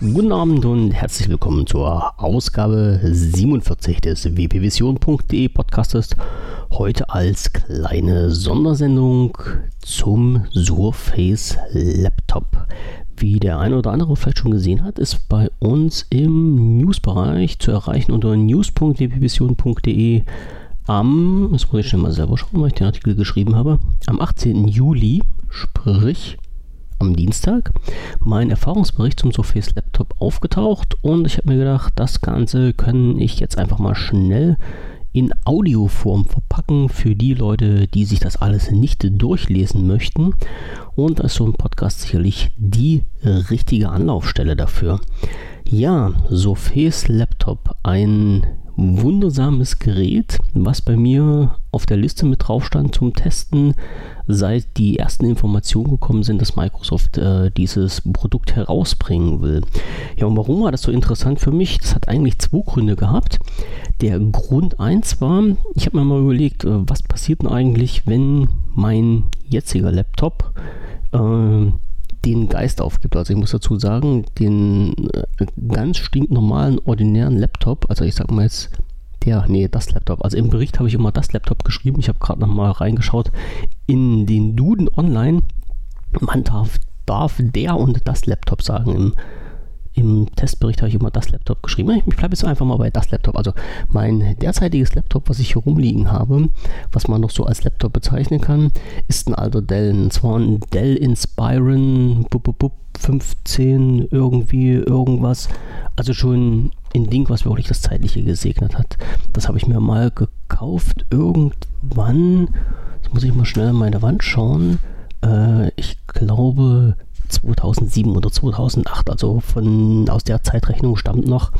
Guten Abend und herzlich willkommen zur Ausgabe 47 des wpvision.de Podcastes. Heute als kleine Sondersendung zum Surface Laptop. Wie der eine oder andere vielleicht schon gesehen hat, ist bei uns im Newsbereich zu erreichen unter news.wpvision.de am, das muss ich schnell mal selber schauen, weil ich den Artikel geschrieben habe, am 18. Juli, sprich am Dienstag mein Erfahrungsbericht zum Surface Laptop aufgetaucht und ich habe mir gedacht, das Ganze kann ich jetzt einfach mal schnell in Audioform verpacken für die Leute, die sich das alles nicht durchlesen möchten. Und da ist so ein Podcast sicherlich die richtige Anlaufstelle dafür. Ja, Surface Laptop, ein wundersames Gerät, was bei mir auf der Liste mit drauf stand zum Testen, seit die ersten Informationen gekommen sind, dass Microsoft äh, dieses Produkt herausbringen will. Ja, und warum war das so interessant für mich? Das hat eigentlich zwei Gründe gehabt. Der Grund 1 war, ich habe mir mal überlegt, äh, was passiert denn eigentlich, wenn mein jetziger Laptop äh, den Geist aufgibt. Also ich muss dazu sagen, den äh, ganz stinknormalen, ordinären Laptop, also ich sag mal jetzt der, nee, das Laptop. Also im Bericht habe ich immer das Laptop geschrieben. Ich habe gerade noch mal reingeschaut in den Duden online. Man darf, darf der und das Laptop sagen im im Testbericht habe ich immer das Laptop geschrieben. Ich bleibe jetzt einfach mal bei das Laptop. Also mein derzeitiges Laptop, was ich hier rumliegen habe, was man noch so als Laptop bezeichnen kann, ist ein alter Dell. Und zwar ein Dell Inspiron 15 irgendwie irgendwas. Also schon ein Ding, was wirklich das Zeitliche gesegnet hat. Das habe ich mir mal gekauft irgendwann. Jetzt muss ich mal schnell an meine Wand schauen. Äh, ich glaube 2007 oder 2008. Also von aus der Zeitrechnung stammt noch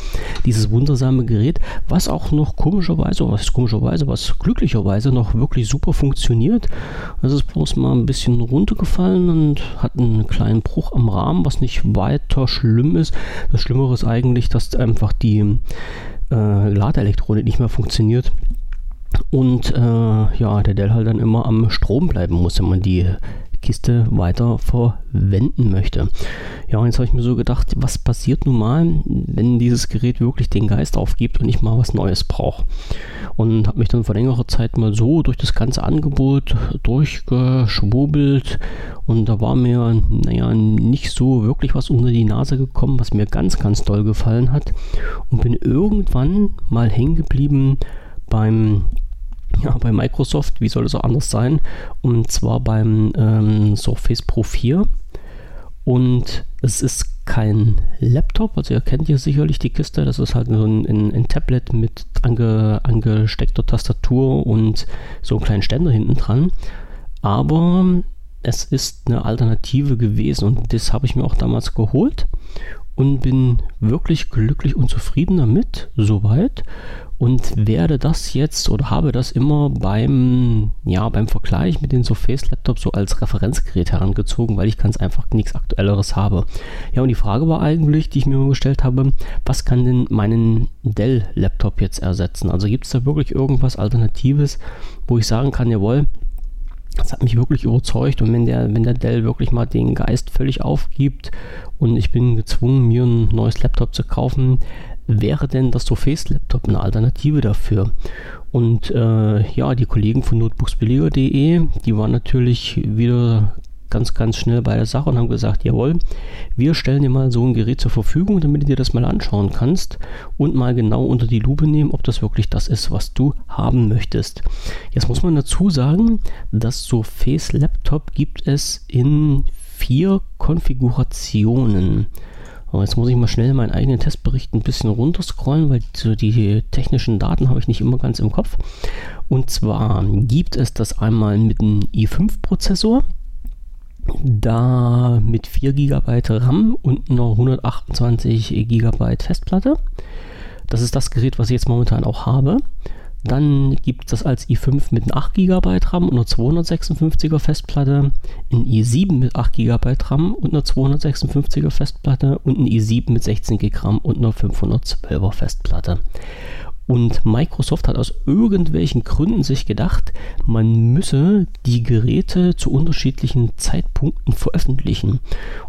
dieses wundersame Gerät, was auch noch komischerweise, was komischerweise, was glücklicherweise noch wirklich super funktioniert. Es ist bloß mal ein bisschen runtergefallen und hat einen kleinen Bruch am Rahmen, was nicht weiter schlimm ist. Das Schlimmere ist eigentlich, dass einfach die äh, Ladeelektronik nicht mehr funktioniert und äh, ja, der Dell halt dann immer am Strom bleiben muss, wenn man die Kiste weiter verwenden möchte. Ja, jetzt habe ich mir so gedacht, was passiert nun mal, wenn dieses Gerät wirklich den Geist aufgibt und ich mal was Neues brauche. Und habe mich dann vor längerer Zeit mal so durch das ganze Angebot durchgeschwurbelt und da war mir, naja, nicht so wirklich was unter die Nase gekommen, was mir ganz, ganz doll gefallen hat und bin irgendwann mal hängen geblieben beim ja, bei Microsoft, wie soll es auch anders sein? Und zwar beim ähm, Surface Pro 4. Und es ist kein Laptop, also ihr kennt ja sicherlich die Kiste, das ist halt so ein, ein, ein Tablet mit ange, angesteckter Tastatur und so einem kleinen Ständer hinten dran. Aber es ist eine Alternative gewesen und das habe ich mir auch damals geholt und bin wirklich glücklich und zufrieden damit, soweit und werde das jetzt oder habe das immer beim, ja, beim Vergleich mit den Surface Laptops so als Referenzgerät herangezogen, weil ich ganz einfach nichts Aktuelleres habe. Ja, und die Frage war eigentlich, die ich mir gestellt habe, was kann denn meinen Dell Laptop jetzt ersetzen? Also gibt es da wirklich irgendwas Alternatives, wo ich sagen kann, jawohl, das hat mich wirklich überzeugt und wenn der, wenn der Dell wirklich mal den Geist völlig aufgibt und ich bin gezwungen, mir ein neues Laptop zu kaufen, wäre denn das Surface Laptop eine Alternative dafür? Und äh, ja, die Kollegen von notebooksbilliger.de, die waren natürlich wieder ganz, ganz schnell bei der Sache und haben gesagt, jawohl, wir stellen dir mal so ein Gerät zur Verfügung, damit du dir das mal anschauen kannst und mal genau unter die Lupe nehmen, ob das wirklich das ist, was du haben möchtest. Jetzt muss man dazu sagen, das Surface Laptop gibt es in vier Konfigurationen. Aber jetzt muss ich mal schnell meinen eigenen Testbericht ein bisschen runterscrollen, weil so die technischen Daten habe ich nicht immer ganz im Kopf. Und zwar gibt es das einmal mit einem i5-Prozessor, da mit 4 GB RAM und einer 128 GB Festplatte. Das ist das Gerät, was ich jetzt momentan auch habe. Dann gibt es das als i5 mit einem 8 GB RAM und einer 256er Festplatte, ein i7 mit 8 GB RAM und einer 256er Festplatte und ein i7 mit 16 GB RAM und einer 512er Festplatte. Und Microsoft hat aus irgendwelchen Gründen sich gedacht, man müsse die Geräte zu unterschiedlichen Zeitpunkten veröffentlichen.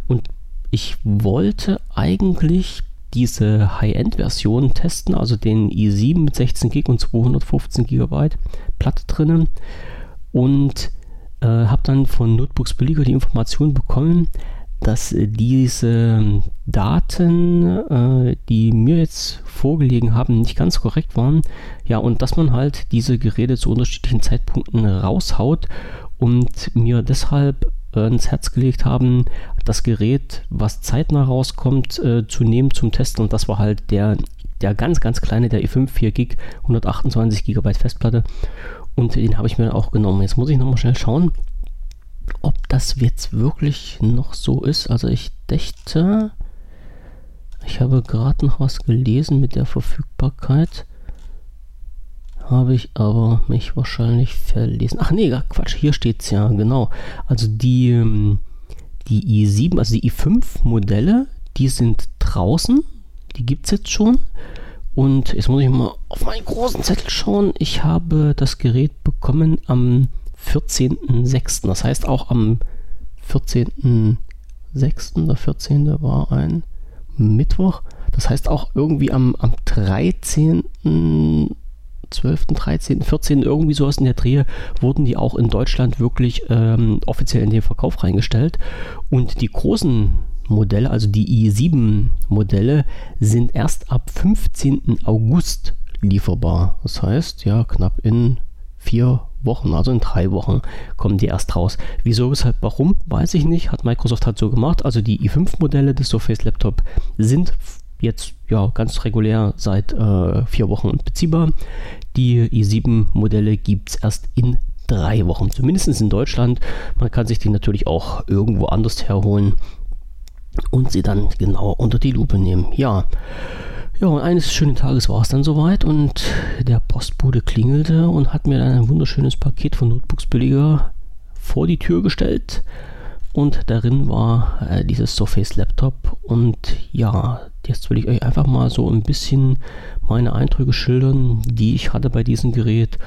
Und ich wollte eigentlich diese High-End-Version testen, also den i7 mit 16 GB und 215 GB Platte drinnen und äh, habe dann von Notebooks Billiger die Information bekommen, dass diese Daten, äh, die mir jetzt vorgelegen haben, nicht ganz korrekt waren. Ja, und dass man halt diese Geräte zu unterschiedlichen Zeitpunkten raushaut und mir deshalb äh, ins Herz gelegt haben, das Gerät, was zeitnah rauskommt, äh, zu nehmen zum Testen. Und das war halt der, der ganz, ganz kleine, der i5 4 GB, 128 GB Festplatte. Und den habe ich mir auch genommen. Jetzt muss ich nochmal schnell schauen, ob das jetzt wirklich noch so ist. Also ich dachte, ich habe gerade noch was gelesen mit der Verfügbarkeit habe ich aber mich wahrscheinlich verlesen. Ach nee, Quatsch, hier steht es ja, genau. Also die, ähm, die i7, also die i5 Modelle, die sind draußen. Die gibt es jetzt schon. Und jetzt muss ich mal auf meinen großen Zettel schauen. Ich habe das Gerät bekommen am 14.06. Das heißt auch am 14.06. Der 14. war ein Mittwoch. Das heißt auch irgendwie am, am 13. 12., 13., 14., irgendwie sowas in der Drehe, wurden die auch in Deutschland wirklich ähm, offiziell in den Verkauf reingestellt. Und die großen Modelle, also die i7-Modelle, sind erst ab 15. August lieferbar. Das heißt, ja, knapp in vier Wochen, also in drei Wochen kommen die erst raus. Wieso, weshalb, warum, weiß ich nicht. Hat Microsoft halt so gemacht. Also die i5-Modelle des Surface Laptop sind jetzt ja ganz regulär seit äh, vier Wochen beziehbar. Die i7-Modelle gibt es erst in drei Wochen, zumindest in Deutschland. Man kann sich die natürlich auch irgendwo anders herholen und sie dann genau unter die Lupe nehmen. Ja. Ja, und eines schönen Tages war es dann soweit und der Postbote klingelte und hat mir dann ein wunderschönes Paket von Notebooks Billiger vor die Tür gestellt. Und darin war äh, dieses Surface Laptop. Und ja, jetzt will ich euch einfach mal so ein bisschen meine Eindrücke schildern, die ich hatte bei diesem Gerät.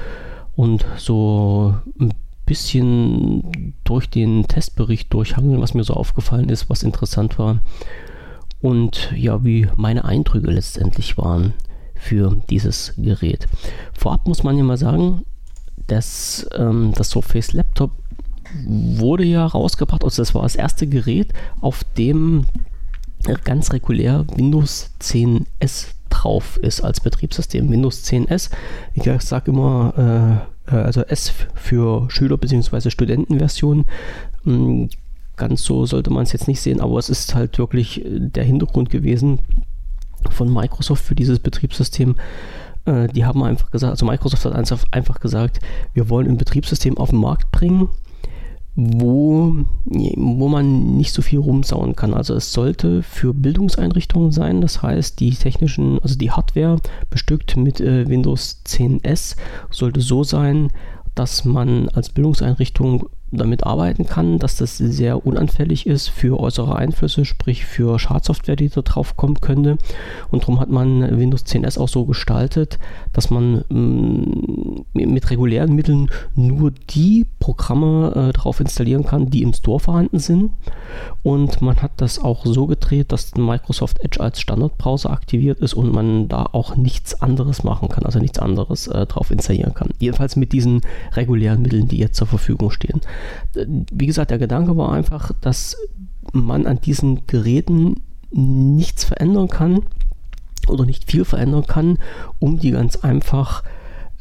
Und so ein bisschen durch den Testbericht durchhangeln, was mir so aufgefallen ist, was interessant war. Und ja, wie meine Eindrücke letztendlich waren für dieses Gerät. Vorab muss man ja mal sagen, dass ähm, das Surface Laptop wurde ja rausgebracht, also das war das erste Gerät, auf dem ganz regulär Windows 10 S drauf ist als Betriebssystem. Windows 10 S, ich sage immer, äh, äh, also S für Schüler- bzw. Studentenversion. Hm, ganz so sollte man es jetzt nicht sehen, aber es ist halt wirklich der Hintergrund gewesen von Microsoft für dieses Betriebssystem. Äh, die haben einfach gesagt, also Microsoft hat einfach gesagt, wir wollen ein Betriebssystem auf den Markt bringen, wo, wo man nicht so viel rumsauen kann. Also es sollte für Bildungseinrichtungen sein, das heißt die technischen, also die Hardware bestückt mit äh, Windows 10S sollte so sein, dass man als Bildungseinrichtung damit arbeiten kann, dass das sehr unanfällig ist für äußere Einflüsse, sprich für Schadsoftware, die da drauf kommen könnte. Und darum hat man Windows 10S auch so gestaltet, dass man mm, mit regulären Mitteln nur die Programme äh, drauf installieren kann, die im Store vorhanden sind. Und man hat das auch so gedreht, dass Microsoft Edge als Standardbrowser aktiviert ist und man da auch nichts anderes machen kann, also nichts anderes äh, drauf installieren kann. Jedenfalls mit diesen regulären Mitteln, die jetzt zur Verfügung stehen. Wie gesagt, der Gedanke war einfach, dass man an diesen Geräten nichts verändern kann oder nicht viel verändern kann, um die ganz einfach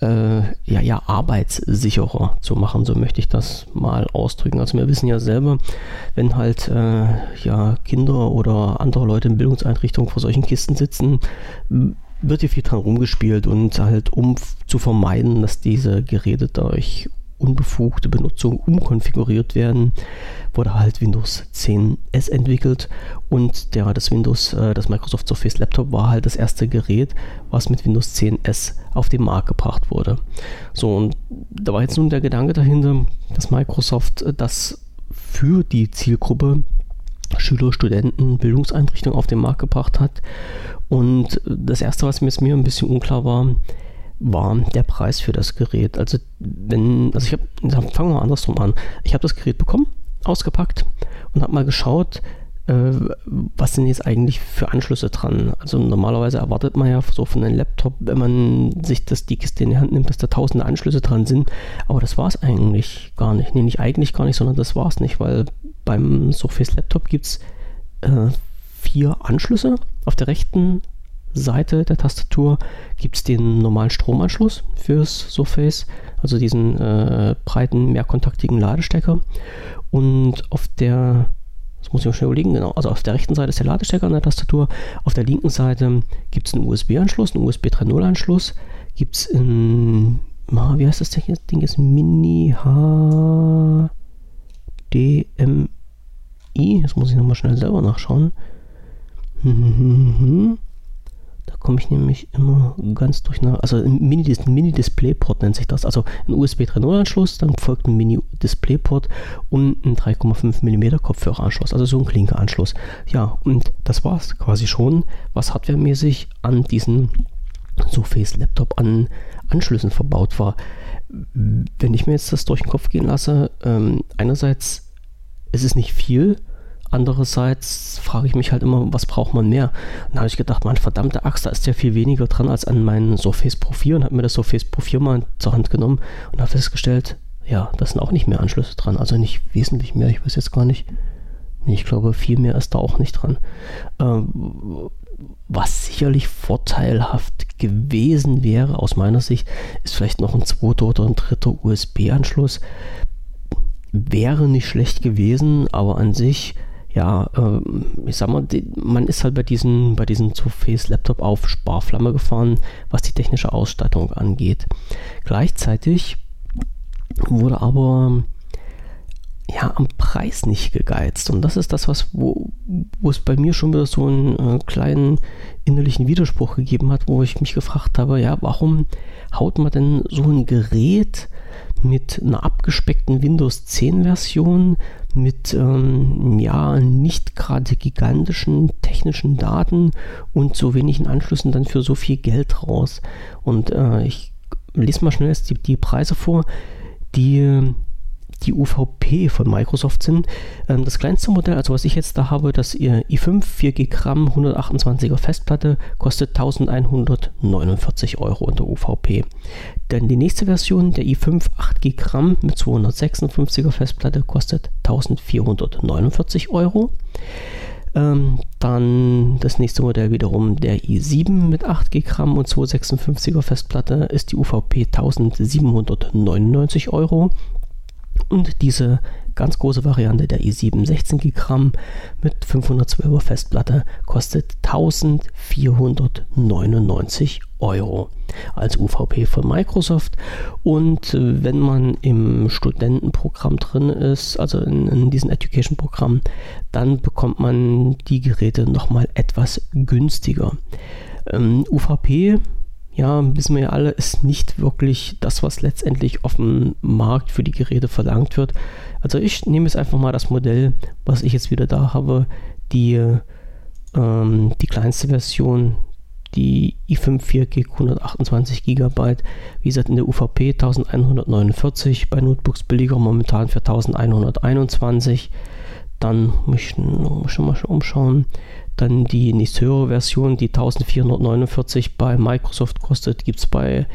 äh, ja, ja, arbeitssicherer zu machen, so möchte ich das mal ausdrücken. Also wir wissen ja selber, wenn halt äh, ja, Kinder oder andere Leute in Bildungseinrichtungen vor solchen Kisten sitzen, wird hier viel dran rumgespielt und halt um zu vermeiden, dass diese Geräte durch unbefugte Benutzung umkonfiguriert werden, wurde halt Windows 10 S entwickelt und der, das Windows, äh, das Microsoft Surface Laptop war halt das erste Gerät, was mit Windows 10 S auf den Markt gebracht wurde. So, und da war jetzt nun der Gedanke dahinter, dass Microsoft äh, das für die Zielgruppe Schüler, Studenten, Bildungseinrichtungen auf den Markt gebracht hat. Und das Erste, was mir jetzt mir ein bisschen unklar war, war der Preis für das Gerät. Also wenn, also ich habe, fangen wir mal andersrum an. Ich habe das Gerät bekommen, ausgepackt und habe mal geschaut, äh, was sind jetzt eigentlich für Anschlüsse dran? Also normalerweise erwartet man ja so von einem Laptop, wenn man sich das die Kiste in die Hand nimmt, dass da tausende Anschlüsse dran sind. Aber das war es eigentlich gar nicht. Nee, nicht eigentlich gar nicht, sondern das war es nicht, weil beim Surface Laptop gibt es äh, vier Anschlüsse. Auf der rechten Seite der Tastatur gibt es den normalen Stromanschluss fürs Surface, also diesen äh, breiten, mehrkontaktigen Ladestecker. Und auf der das muss ich mal schnell überlegen, genau. Also auf der rechten Seite ist der Ladestecker an der Tastatur. Auf der linken Seite gibt es einen USB-Anschluss, einen USB 3.0-Anschluss. Gibt es ein, wie heißt das Ding jetzt? Ding ist Mini HDMI. Das muss ich nochmal schnell selber nachschauen. Da komme ich nämlich immer ganz durcheinander. Also ein Mini-Display-Port nennt sich das. Also ein USB 3.0-Anschluss, dann folgt ein Mini-Display-Port und ein 3,5 mm Kopfhöreranschluss. Also so ein Klinke-Anschluss. Ja, und das war es quasi schon, was hardwaremäßig an diesem Surface Laptop an Anschlüssen verbaut war. Wenn ich mir jetzt das durch den Kopf gehen lasse, ähm, einerseits ist es nicht viel, Andererseits frage ich mich halt immer, was braucht man mehr? Und dann habe ich gedacht, man, verdammte Axt, da ist ja viel weniger dran als an meinem Surface Pro 4 und habe mir das Surface Pro 4 mal zur Hand genommen und habe festgestellt, ja, da sind auch nicht mehr Anschlüsse dran, also nicht wesentlich mehr, ich weiß jetzt gar nicht. Ich glaube, viel mehr ist da auch nicht dran. Ähm, was sicherlich vorteilhaft gewesen wäre, aus meiner Sicht, ist vielleicht noch ein zweiter oder ein dritter USB-Anschluss. Wäre nicht schlecht gewesen, aber an sich ja, äh, ich sag mal, die, man ist halt bei diesen, bei diesen Surface Laptop auf Sparflamme gefahren, was die technische Ausstattung angeht. Gleichzeitig wurde aber ja am Preis nicht gegeizt und das ist das, was wo, wo es bei mir schon wieder so einen äh, kleinen innerlichen Widerspruch gegeben hat, wo ich mich gefragt habe, ja, warum haut man denn so ein Gerät mit einer abgespeckten Windows 10 Version, mit ähm, ja nicht gerade gigantischen technischen Daten und so wenigen Anschlüssen dann für so viel Geld raus. Und äh, ich lese mal schnell die, die Preise vor, die die UVP von Microsoft sind. Ähm, das kleinste Modell, also was ich jetzt da habe, das i5 4 GB RAM 128er Festplatte, kostet 1149 Euro unter UVP. Dann die nächste Version, der i5 8 GB RAM mit 256er Festplatte, kostet 1449 Euro. Ähm, dann das nächste Modell wiederum der i7 mit 8 GB RAM und 256er Festplatte ist die UVP 1799 Euro. Und diese ganz große Variante der i7 16 GB mit 512er Festplatte kostet 1499 Euro als UVP von Microsoft. Und äh, wenn man im Studentenprogramm drin ist, also in, in diesem Education-Programm, dann bekommt man die Geräte nochmal etwas günstiger. Ähm, UVP ja, wissen wir ja alle, ist nicht wirklich das, was letztendlich auf dem Markt für die Geräte verlangt wird. Also ich nehme jetzt einfach mal das Modell, was ich jetzt wieder da habe, die, ähm, die kleinste Version, die i5 4 Gig 128 GB, wie gesagt in der UVP 1149, bei Notebooks billiger momentan für 1121. Dann muss ich schon mal umschauen. Dann die nächst höhere Version, die 1449 bei Microsoft kostet, gibt es bei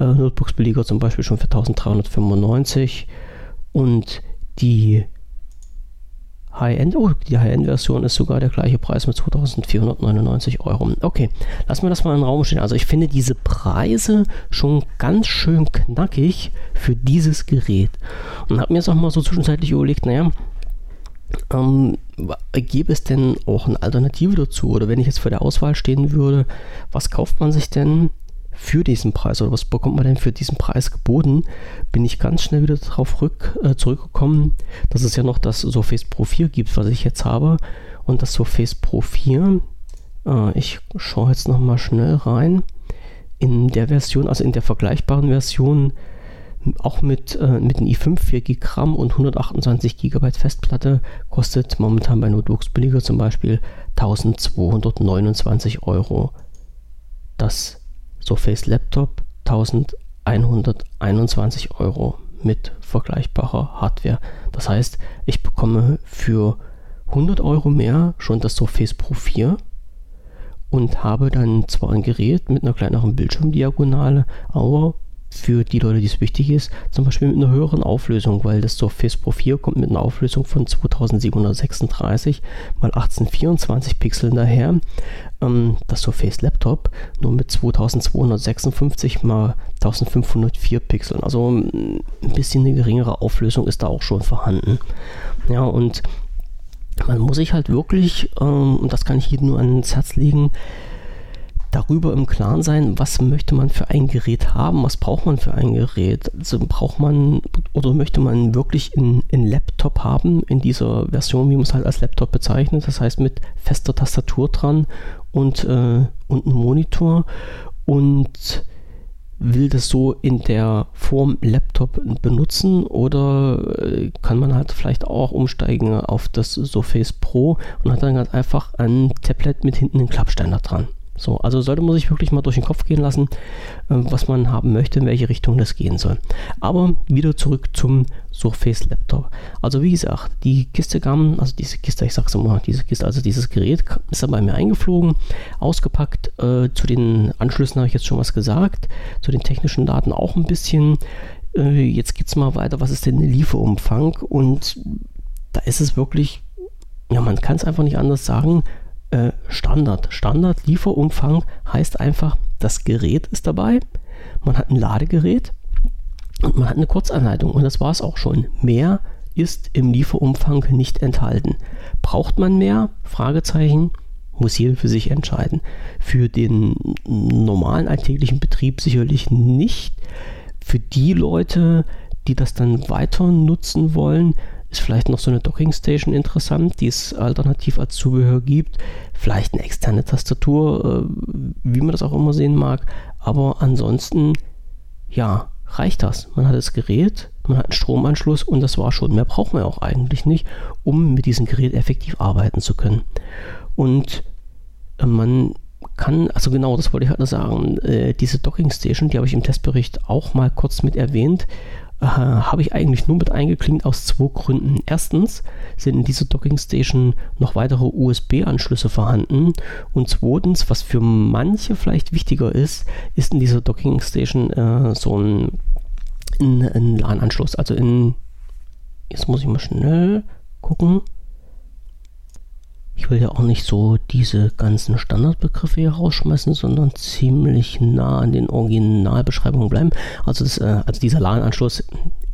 äh, Notebooks billiger zum Beispiel schon für 1395. Und die High-End, oh, die High-End-Version ist sogar der gleiche Preis mit 2499 Euro. Okay, lassen wir das mal in den Raum stehen. Also ich finde diese Preise schon ganz schön knackig für dieses Gerät. Und habe mir jetzt auch mal so zwischenzeitlich überlegt, naja, ähm, gäbe es denn auch eine Alternative dazu? Oder wenn ich jetzt vor der Auswahl stehen würde, was kauft man sich denn für diesen Preis oder was bekommt man denn für diesen Preis geboten? Bin ich ganz schnell wieder darauf rück, äh, zurückgekommen, dass es ja noch das Surface Pro 4 gibt, was ich jetzt habe. Und das Surface Pro 4, äh, ich schaue jetzt nochmal schnell rein, in der Version, also in der vergleichbaren Version auch mit, äh, mit einem i5 4 GB RAM und 128 GB Festplatte kostet momentan bei Notebooks billiger zum Beispiel 1229 Euro. Das Surface Laptop 1121 Euro mit vergleichbarer Hardware. Das heißt, ich bekomme für 100 Euro mehr schon das Surface Pro 4 und habe dann zwar ein Gerät mit einer kleineren Bildschirmdiagonale, aber für die Leute, die es wichtig ist, zum Beispiel mit einer höheren Auflösung, weil das Surface Pro 4 kommt mit einer Auflösung von 2736 mal 1824 Pixeln daher. Ähm, das Surface Laptop nur mit 2256 mal 1504 Pixeln. Also ein bisschen eine geringere Auflösung ist da auch schon vorhanden. Ja, und man muss sich halt wirklich, ähm, und das kann ich jedem nur ans Herz legen, darüber im Klaren sein, was möchte man für ein Gerät haben, was braucht man für ein Gerät. Also braucht man oder möchte man wirklich einen Laptop haben in dieser Version, wie man es halt als Laptop bezeichnet, das heißt mit fester Tastatur dran und, äh, und einem Monitor und will das so in der Form Laptop benutzen oder äh, kann man halt vielleicht auch umsteigen auf das Surface Pro und hat dann ganz einfach ein Tablet mit hinten einen Klappstein dran. So, also sollte man sich wirklich mal durch den Kopf gehen lassen, äh, was man haben möchte, in welche Richtung das gehen soll. Aber wieder zurück zum Surface Laptop. Also wie gesagt, die Kiste kam, also diese Kiste, ich sag's immer, diese Kiste, also dieses Gerät ist dann bei mir eingeflogen, ausgepackt. Äh, zu den Anschlüssen habe ich jetzt schon was gesagt, zu den technischen Daten auch ein bisschen. Äh, jetzt geht's mal weiter, was ist denn der Lieferumfang? Und da ist es wirklich, ja, man kann es einfach nicht anders sagen, äh, Standard. Standard-Lieferumfang heißt einfach, das Gerät ist dabei, man hat ein Ladegerät und man hat eine Kurzanleitung und das war es auch schon. Mehr ist im Lieferumfang nicht enthalten. Braucht man mehr? Fragezeichen. Muss jeder für sich entscheiden. Für den normalen alltäglichen Betrieb sicherlich nicht. Für die Leute, die das dann weiter nutzen wollen, ist vielleicht noch so eine Docking Station interessant, die es alternativ als Zubehör gibt. Vielleicht eine externe Tastatur, äh, wie man das auch immer sehen mag. Aber ansonsten, ja, reicht das. Man hat das Gerät, man hat einen Stromanschluss und das war schon. Mehr braucht man ja auch eigentlich nicht, um mit diesem Gerät effektiv arbeiten zu können. Und äh, man kann, also genau, das wollte ich halt sagen, äh, diese Docking Station, die habe ich im Testbericht auch mal kurz mit erwähnt äh, habe ich eigentlich nur mit eingeklinkt aus zwei Gründen. Erstens sind in dieser Docking Station noch weitere USB-Anschlüsse vorhanden und zweitens, was für manche vielleicht wichtiger ist, ist in dieser Docking Station äh, so ein, ein, ein LAN-Anschluss. Also in, jetzt muss ich mal schnell gucken ich will ja auch nicht so diese ganzen Standardbegriffe hier rausschmeißen, sondern ziemlich nah an den Originalbeschreibungen bleiben. Also, das, äh, also dieser LAN-Anschluss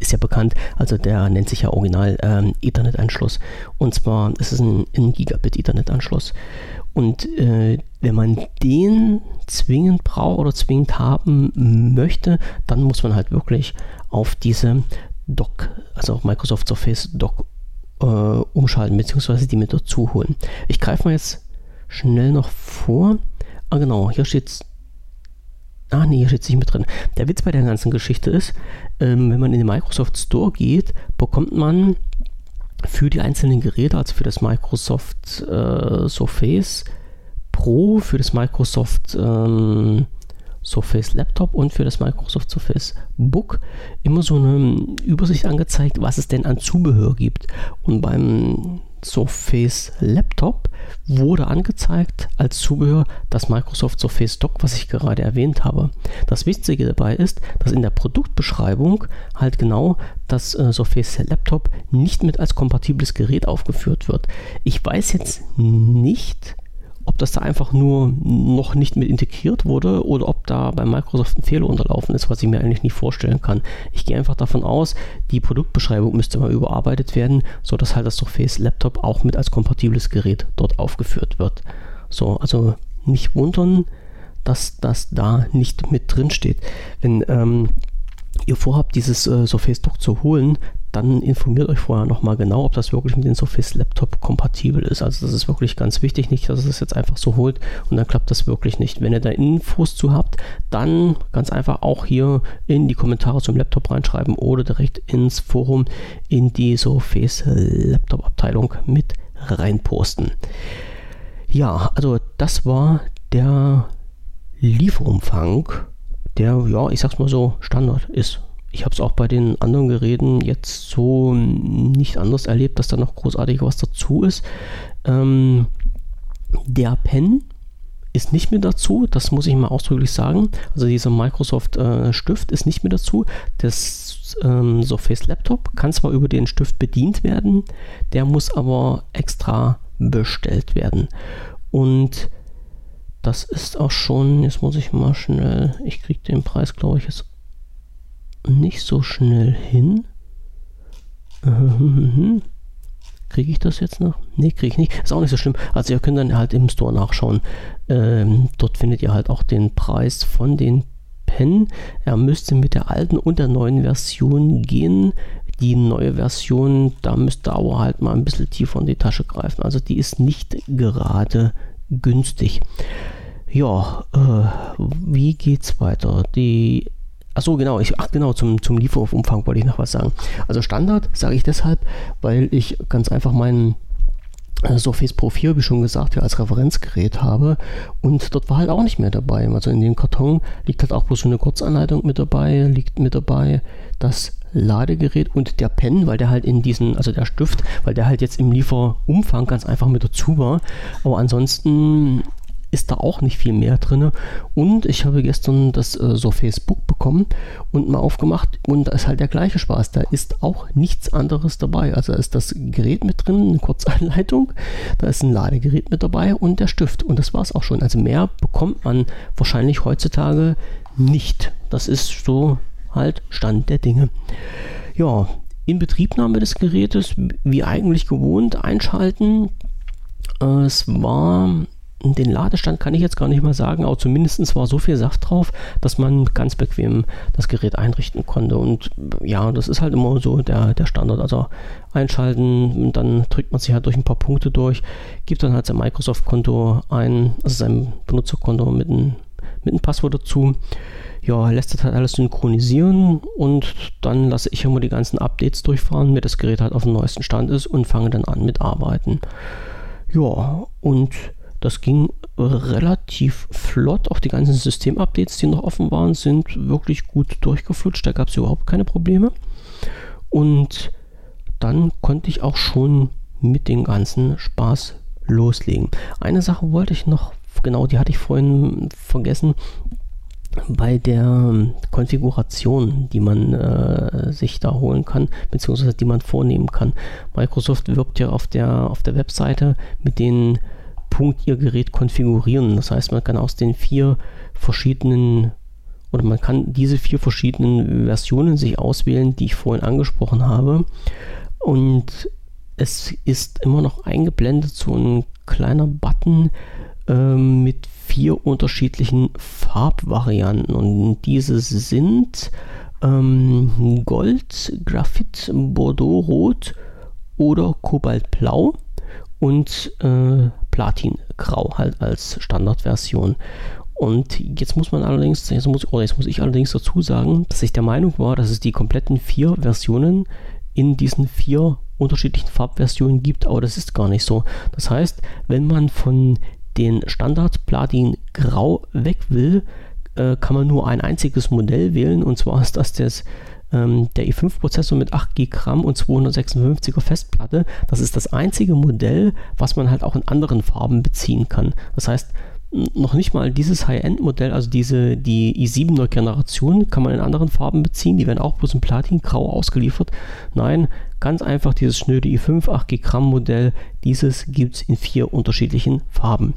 ist ja bekannt, also der nennt sich ja Original ähm, Ethernet-Anschluss. Und zwar ist es ein, ein Gigabit Ethernet-Anschluss. Und äh, wenn man den zwingend braucht oder zwingend haben möchte, dann muss man halt wirklich auf diese Doc, also auf Microsoft Surface Doc äh, umschalten, beziehungsweise die mit dazu holen. Ich greife mal jetzt schnell noch vor. Ah, genau, hier steht Ah, nee, hier steht es nicht mit drin. Der Witz bei der ganzen Geschichte ist, ähm, wenn man in den Microsoft Store geht, bekommt man für die einzelnen Geräte, also für das Microsoft äh, Surface Pro, für das Microsoft ähm, Surface Laptop und für das Microsoft Surface Book immer so eine Übersicht angezeigt, was es denn an Zubehör gibt. Und beim Surface Laptop wurde angezeigt als Zubehör das Microsoft Surface Dock, was ich gerade erwähnt habe. Das Wichtige dabei ist, dass in der Produktbeschreibung halt genau das äh, Surface Laptop nicht mit als kompatibles Gerät aufgeführt wird. Ich weiß jetzt nicht, ob das da einfach nur noch nicht mit integriert wurde oder ob da bei Microsoft ein Fehler unterlaufen ist, was ich mir eigentlich nicht vorstellen kann. Ich gehe einfach davon aus, die Produktbeschreibung müsste mal überarbeitet werden, sodass halt das Surface Laptop auch mit als kompatibles Gerät dort aufgeführt wird. So, also nicht wundern, dass das da nicht mit drin steht. Wenn ähm, ihr vorhabt, dieses äh, Surface Dock zu holen, dann informiert euch vorher nochmal genau, ob das wirklich mit dem Surface Laptop kompatibel ist. Also das ist wirklich ganz wichtig, nicht, dass es das jetzt einfach so holt und dann klappt das wirklich nicht. Wenn ihr da Infos zu habt, dann ganz einfach auch hier in die Kommentare zum Laptop reinschreiben oder direkt ins Forum in die Surface Laptop Abteilung mit reinposten. Ja, also das war der Lieferumfang, der, ja, ich sag's mal so, Standard ist. Ich habe es auch bei den anderen Geräten jetzt so nicht anders erlebt, dass da noch großartig was dazu ist. Ähm, der Pen ist nicht mehr dazu, das muss ich mal ausdrücklich sagen. Also dieser Microsoft äh, Stift ist nicht mehr dazu. Das ähm, Surface Laptop kann zwar über den Stift bedient werden, der muss aber extra bestellt werden. Und das ist auch schon, jetzt muss ich mal schnell, ich kriege den Preis, glaube ich, jetzt nicht so schnell hin. Kriege ich das jetzt noch? Ne, kriege ich nicht. Ist auch nicht so schlimm. Also ihr könnt dann halt im Store nachschauen. Ähm, dort findet ihr halt auch den Preis von den Pen. Er müsste mit der alten und der neuen Version gehen. Die neue Version, da müsste aber halt mal ein bisschen tiefer in die Tasche greifen. Also die ist nicht gerade günstig. Ja, äh, wie geht's weiter? Die Achso, genau, ich, ach genau, zum, zum Lieferumfang wollte ich noch was sagen. Also Standard sage ich deshalb, weil ich ganz einfach meinen äh, Surface Pro 4, wie schon gesagt, ja, als Referenzgerät habe. Und dort war halt auch nicht mehr dabei. Also in dem Karton liegt halt auch bloß so eine Kurzanleitung mit dabei, liegt mit dabei das Ladegerät und der Pen, weil der halt in diesen, also der Stift, weil der halt jetzt im Lieferumfang ganz einfach mit dazu war. Aber ansonsten ist da auch nicht viel mehr drin. Und ich habe gestern das äh, so Facebook bekommen und mal aufgemacht und da ist halt der gleiche Spaß. Da ist auch nichts anderes dabei. Also da ist das Gerät mit drin, eine Kurzeinleitung, da ist ein Ladegerät mit dabei und der Stift. Und das war es auch schon. Also mehr bekommt man wahrscheinlich heutzutage nicht. Das ist so halt Stand der Dinge. Ja, Inbetriebnahme des Gerätes, wie eigentlich gewohnt, einschalten. Äh, es war den Ladestand kann ich jetzt gar nicht mal sagen, aber zumindest war so viel Saft drauf, dass man ganz bequem das Gerät einrichten konnte. Und ja, das ist halt immer so der, der Standard. Also einschalten, dann drückt man sich halt durch ein paar Punkte durch, gibt dann halt sein Microsoft-Konto ein, also sein Benutzerkonto mit einem, mit einem Passwort dazu. Ja, lässt das halt alles synchronisieren und dann lasse ich immer die ganzen Updates durchfahren, damit das Gerät halt auf dem neuesten Stand ist und fange dann an mit Arbeiten. Ja, und das ging relativ flott. Auch die ganzen Systemupdates, die noch offen waren, sind wirklich gut durchgeflutscht. Da gab es überhaupt keine Probleme. Und dann konnte ich auch schon mit dem ganzen Spaß loslegen. Eine Sache wollte ich noch, genau, die hatte ich vorhin vergessen. Bei der Konfiguration, die man äh, sich da holen kann, beziehungsweise die man vornehmen kann. Microsoft wirbt ja auf der, auf der Webseite mit den Punkt Ihr Gerät konfigurieren. Das heißt, man kann aus den vier verschiedenen oder man kann diese vier verschiedenen Versionen sich auswählen, die ich vorhin angesprochen habe. Und es ist immer noch eingeblendet so ein kleiner Button äh, mit vier unterschiedlichen Farbvarianten. Und diese sind ähm, Gold, Graphit, Bordeaux Rot oder Kobaltblau und äh, Platin-Grau halt als Standardversion. Und jetzt muss man allerdings, jetzt muss, oder jetzt muss ich allerdings dazu sagen, dass ich der Meinung war, dass es die kompletten vier Versionen in diesen vier unterschiedlichen Farbversionen gibt, aber das ist gar nicht so. Das heißt, wenn man von den Standard Platin Grau weg will, äh, kann man nur ein einziges Modell wählen und zwar ist das das ähm, der i5-Prozessor mit 8 GB RAM und 256er Festplatte. Das ist das einzige Modell, was man halt auch in anderen Farben beziehen kann. Das heißt, noch nicht mal dieses High-End-Modell, also diese, die i7er Generation, kann man in anderen Farben beziehen. Die werden auch bloß in Platin-Grau ausgeliefert. Nein, ganz einfach dieses schnöde i5 8 GB RAM Modell, dieses gibt es in vier unterschiedlichen Farben.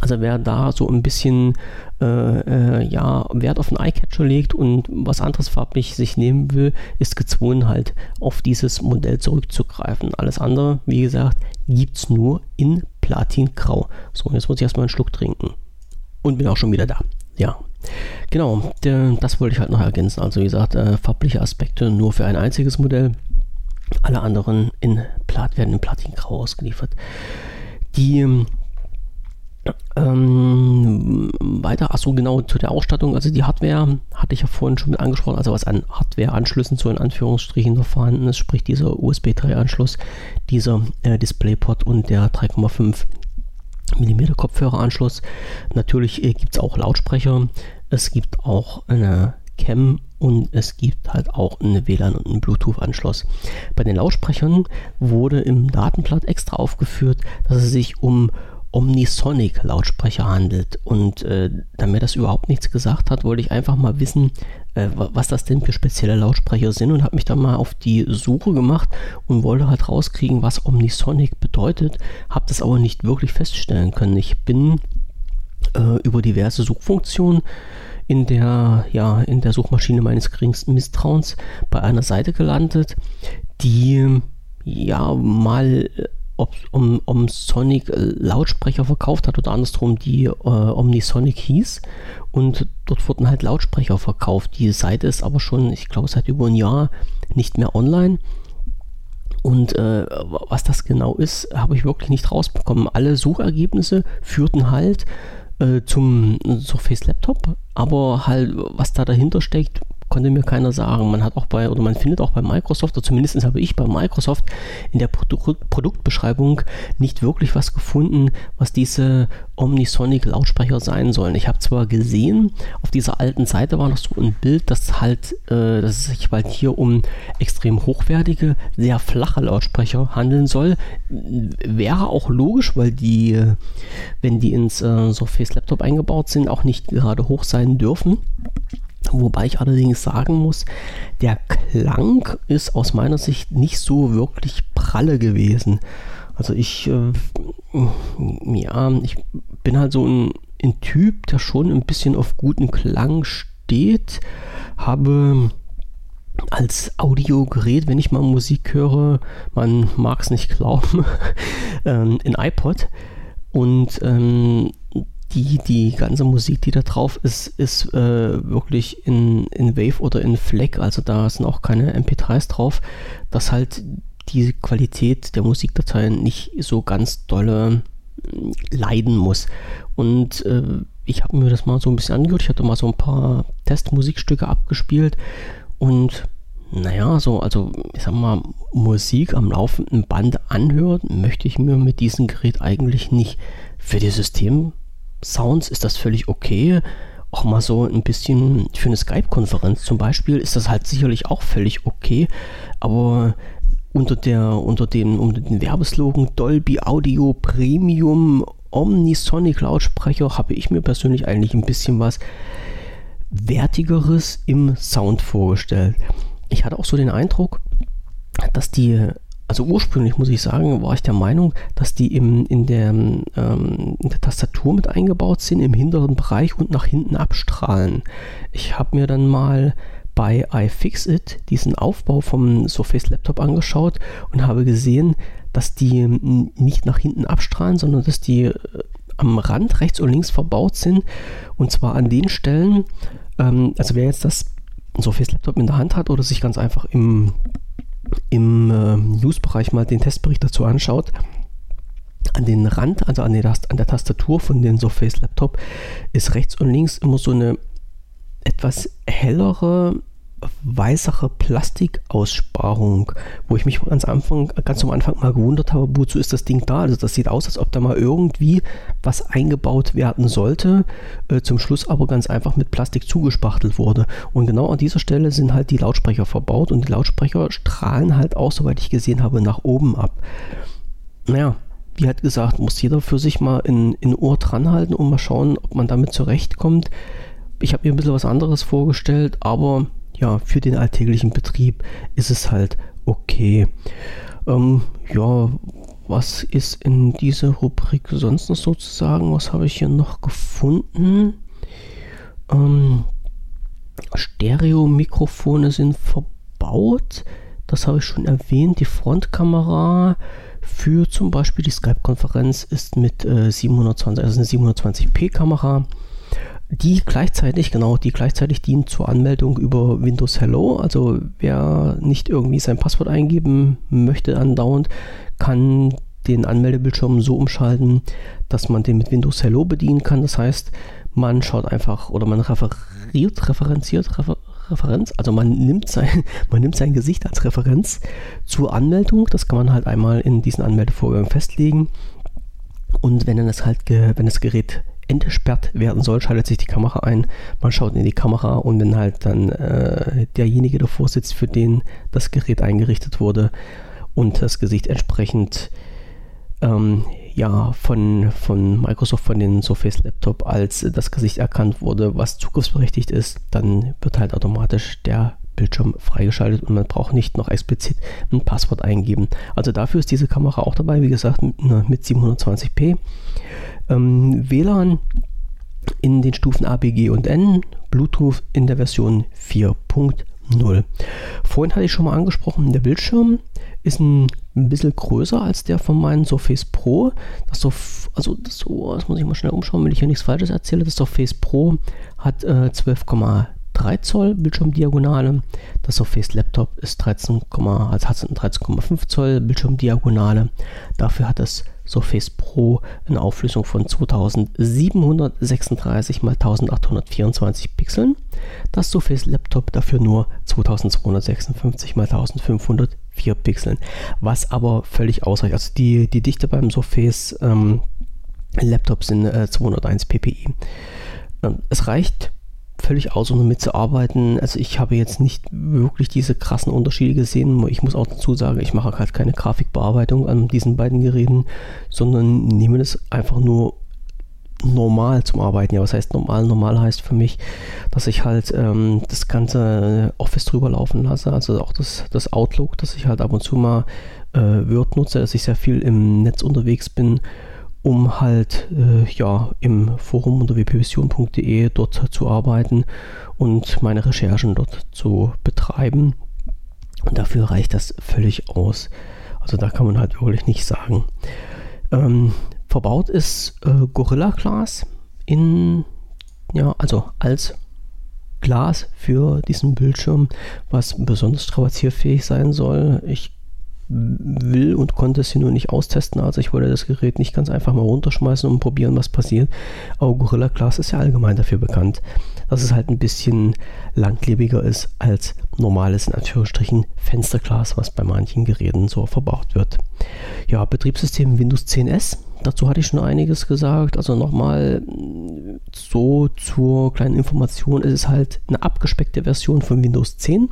Also wer da so ein bisschen äh, äh, ja, Wert auf einen Eyecatcher legt und was anderes farblich sich nehmen will, ist gezwungen halt auf dieses Modell zurückzugreifen. Alles andere, wie gesagt, gibt es nur in Platingrau. So, jetzt muss ich erstmal einen Schluck trinken. Und bin auch schon wieder da. Ja, genau, das wollte ich halt noch ergänzen. Also wie gesagt, äh, farbliche Aspekte nur für ein einziges Modell. Alle anderen in Plat werden in Platingrau ausgeliefert. Die ähm, weiter, achso, genau, zu der Ausstattung, also die Hardware hatte ich ja vorhin schon mit angesprochen, also was an Hardware-Anschlüssen so in Anführungsstrichen noch vorhanden ist, sprich dieser USB 3-Anschluss, dieser äh, DisplayPort und der 3,5 mm Kopfhöreranschluss. Natürlich äh, gibt es auch Lautsprecher, es gibt auch eine Cam und es gibt halt auch einen WLAN und einen Bluetooth-Anschluss. Bei den Lautsprechern wurde im Datenblatt extra aufgeführt, dass es sich um Omnisonic Lautsprecher handelt. Und äh, da mir das überhaupt nichts gesagt hat, wollte ich einfach mal wissen, äh, was das denn für spezielle Lautsprecher sind und habe mich dann mal auf die Suche gemacht und wollte halt rauskriegen, was Omnisonic bedeutet, habe das aber nicht wirklich feststellen können. Ich bin äh, über diverse Suchfunktionen in der, ja, in der Suchmaschine meines geringsten Misstrauens bei einer Seite gelandet, die ja mal ob, um, um Sonic äh, Lautsprecher verkauft hat oder andersrum, die äh, Omnisonic hieß. Und dort wurden halt Lautsprecher verkauft. Die Seite ist aber schon, ich glaube, seit über ein Jahr nicht mehr online. Und äh, was das genau ist, habe ich wirklich nicht rausbekommen. Alle Suchergebnisse führten halt äh, zum Surface Laptop, aber halt, was da dahinter steckt, konnte mir keiner sagen. Man hat auch bei, oder man findet auch bei Microsoft, oder zumindest habe ich bei Microsoft in der Produ Produktbeschreibung nicht wirklich was gefunden, was diese Omnisonic Lautsprecher sein sollen. Ich habe zwar gesehen, auf dieser alten Seite war noch so ein Bild, dass halt, äh, dass es sich bald hier um extrem hochwertige, sehr flache Lautsprecher handeln soll. Wäre auch logisch, weil die, wenn die ins äh, Surface Laptop eingebaut sind, auch nicht gerade hoch sein dürfen. Wobei ich allerdings sagen muss, der Klang ist aus meiner Sicht nicht so wirklich pralle gewesen. Also ich, äh, ja, ich bin halt so ein, ein, Typ, der schon ein bisschen auf guten Klang steht, habe als Audiogerät, wenn ich mal Musik höre, man mag es nicht glauben, ähm, ein iPod und ähm, die, die ganze Musik, die da drauf ist, ist äh, wirklich in, in Wave oder in FLAC, also da sind auch keine MP3s drauf, dass halt die Qualität der Musikdateien nicht so ganz dolle äh, leiden muss. Und äh, ich habe mir das mal so ein bisschen angehört, ich hatte mal so ein paar Testmusikstücke abgespielt und naja, so, also ich sag mal, Musik am laufenden Band anhören, möchte ich mir mit diesem Gerät eigentlich nicht. Für die System Sounds ist das völlig okay. Auch mal so ein bisschen für eine Skype-Konferenz zum Beispiel ist das halt sicherlich auch völlig okay. Aber unter, der, unter, dem, unter den Werbeslogan Dolby Audio Premium Omnisonic Lautsprecher habe ich mir persönlich eigentlich ein bisschen was Wertigeres im Sound vorgestellt. Ich hatte auch so den Eindruck, dass die also ursprünglich muss ich sagen, war ich der Meinung, dass die im, in, der, ähm, in der Tastatur mit eingebaut sind, im hinteren Bereich und nach hinten abstrahlen. Ich habe mir dann mal bei iFixit diesen Aufbau vom Surface Laptop angeschaut und habe gesehen, dass die nicht nach hinten abstrahlen, sondern dass die äh, am Rand rechts und links verbaut sind. Und zwar an den Stellen, ähm, also wer jetzt das Surface Laptop in der Hand hat oder sich ganz einfach im im äh, News-Bereich mal den Testbericht dazu anschaut, an den Rand, also an, den, an der Tastatur von dem Surface Laptop, ist rechts und links immer so eine etwas hellere weißere Plastikaussparung, wo ich mich ganz, Anfang, ganz am Anfang mal gewundert habe, wozu ist das Ding da? Also das sieht aus, als ob da mal irgendwie was eingebaut werden sollte, äh, zum Schluss aber ganz einfach mit Plastik zugespachtelt wurde. Und genau an dieser Stelle sind halt die Lautsprecher verbaut und die Lautsprecher strahlen halt auch, soweit ich gesehen habe, nach oben ab. Naja, wie halt gesagt, muss jeder für sich mal in, in Ohr dran halten und mal schauen, ob man damit zurechtkommt. Ich habe mir ein bisschen was anderes vorgestellt, aber ja, für den alltäglichen Betrieb ist es halt okay. Ähm, ja, was ist in dieser Rubrik sonst noch sozusagen? Was habe ich hier noch gefunden? Ähm, Stereo-Mikrofone sind verbaut. Das habe ich schon erwähnt. Die Frontkamera für zum Beispiel die Skype-Konferenz ist mit äh, 720, also eine 720p-Kamera. Die gleichzeitig, genau, die gleichzeitig dient zur Anmeldung über Windows Hello. Also wer nicht irgendwie sein Passwort eingeben möchte andauernd, kann den Anmeldebildschirm so umschalten, dass man den mit Windows Hello bedienen kann. Das heißt, man schaut einfach oder man referiert, referenziert, refer Referenz, also man nimmt, sein, man nimmt sein Gesicht als Referenz zur Anmeldung. Das kann man halt einmal in diesen Anmeldevorgang festlegen. Und wenn dann das halt, wenn das Gerät entsperrt werden soll, schaltet sich die Kamera ein, man schaut in die Kamera und wenn halt dann äh, derjenige davor sitzt, für den das Gerät eingerichtet wurde und das Gesicht entsprechend ähm, ja, von, von Microsoft, von den Surface Laptop als das Gesicht erkannt wurde, was zugriffsberechtigt ist, dann wird halt automatisch der Bildschirm freigeschaltet und man braucht nicht noch explizit ein Passwort eingeben. Also dafür ist diese Kamera auch dabei, wie gesagt, mit 720p. Ähm, WLAN in den Stufen A, B, G und N, Bluetooth in der Version 4.0. Vorhin hatte ich schon mal angesprochen, der Bildschirm ist ein, bisschen größer als der von meinem Surface Pro. Das Surf, also das, oh, das muss ich mal schnell umschauen, wenn ich hier nichts Falsches erzähle. Das Surface Pro hat äh, 12,3 Zoll Bildschirmdiagonale. Das Surface Laptop ist 13, also hat 13,5 Zoll Bildschirmdiagonale. Dafür hat das Surface Pro eine Auflösung von 2736 x 1824 Pixeln. Das Surface Laptop dafür nur 2256 x 1504 Pixeln, was aber völlig ausreicht. Also die, die Dichte beim Surface ähm, Laptop sind äh, 201 ppi. Ähm, es reicht völlig aus, um damit zu arbeiten. Also ich habe jetzt nicht wirklich diese krassen Unterschiede gesehen. Ich muss auch dazu sagen, ich mache halt keine Grafikbearbeitung an diesen beiden Geräten, sondern nehme das einfach nur normal zum Arbeiten. Ja, was heißt normal? Normal heißt für mich, dass ich halt ähm, das ganze Office drüber laufen lasse, also auch das, das Outlook, dass ich halt ab und zu mal äh, Word nutze, dass ich sehr viel im Netz unterwegs bin um halt äh, ja im Forum unter wpvision.de dort zu arbeiten und meine Recherchen dort zu betreiben. Und dafür reicht das völlig aus. Also da kann man halt wirklich nicht sagen. Ähm, verbaut ist äh, Gorilla Glas in ja also als Glas für diesen Bildschirm, was besonders strapazierfähig sein soll. Ich will und konnte es hier nur nicht austesten. Also ich wollte das Gerät nicht ganz einfach mal runterschmeißen und probieren, was passiert. Aber Gorilla Glass ist ja allgemein dafür bekannt, dass es halt ein bisschen langlebiger ist als normales, in Anführungsstrichen, Fensterglas, was bei manchen Geräten so verbraucht wird. Ja, Betriebssystem Windows 10S. Dazu hatte ich schon einiges gesagt. Also nochmal so zur kleinen Information. Es ist halt eine abgespeckte Version von Windows 10,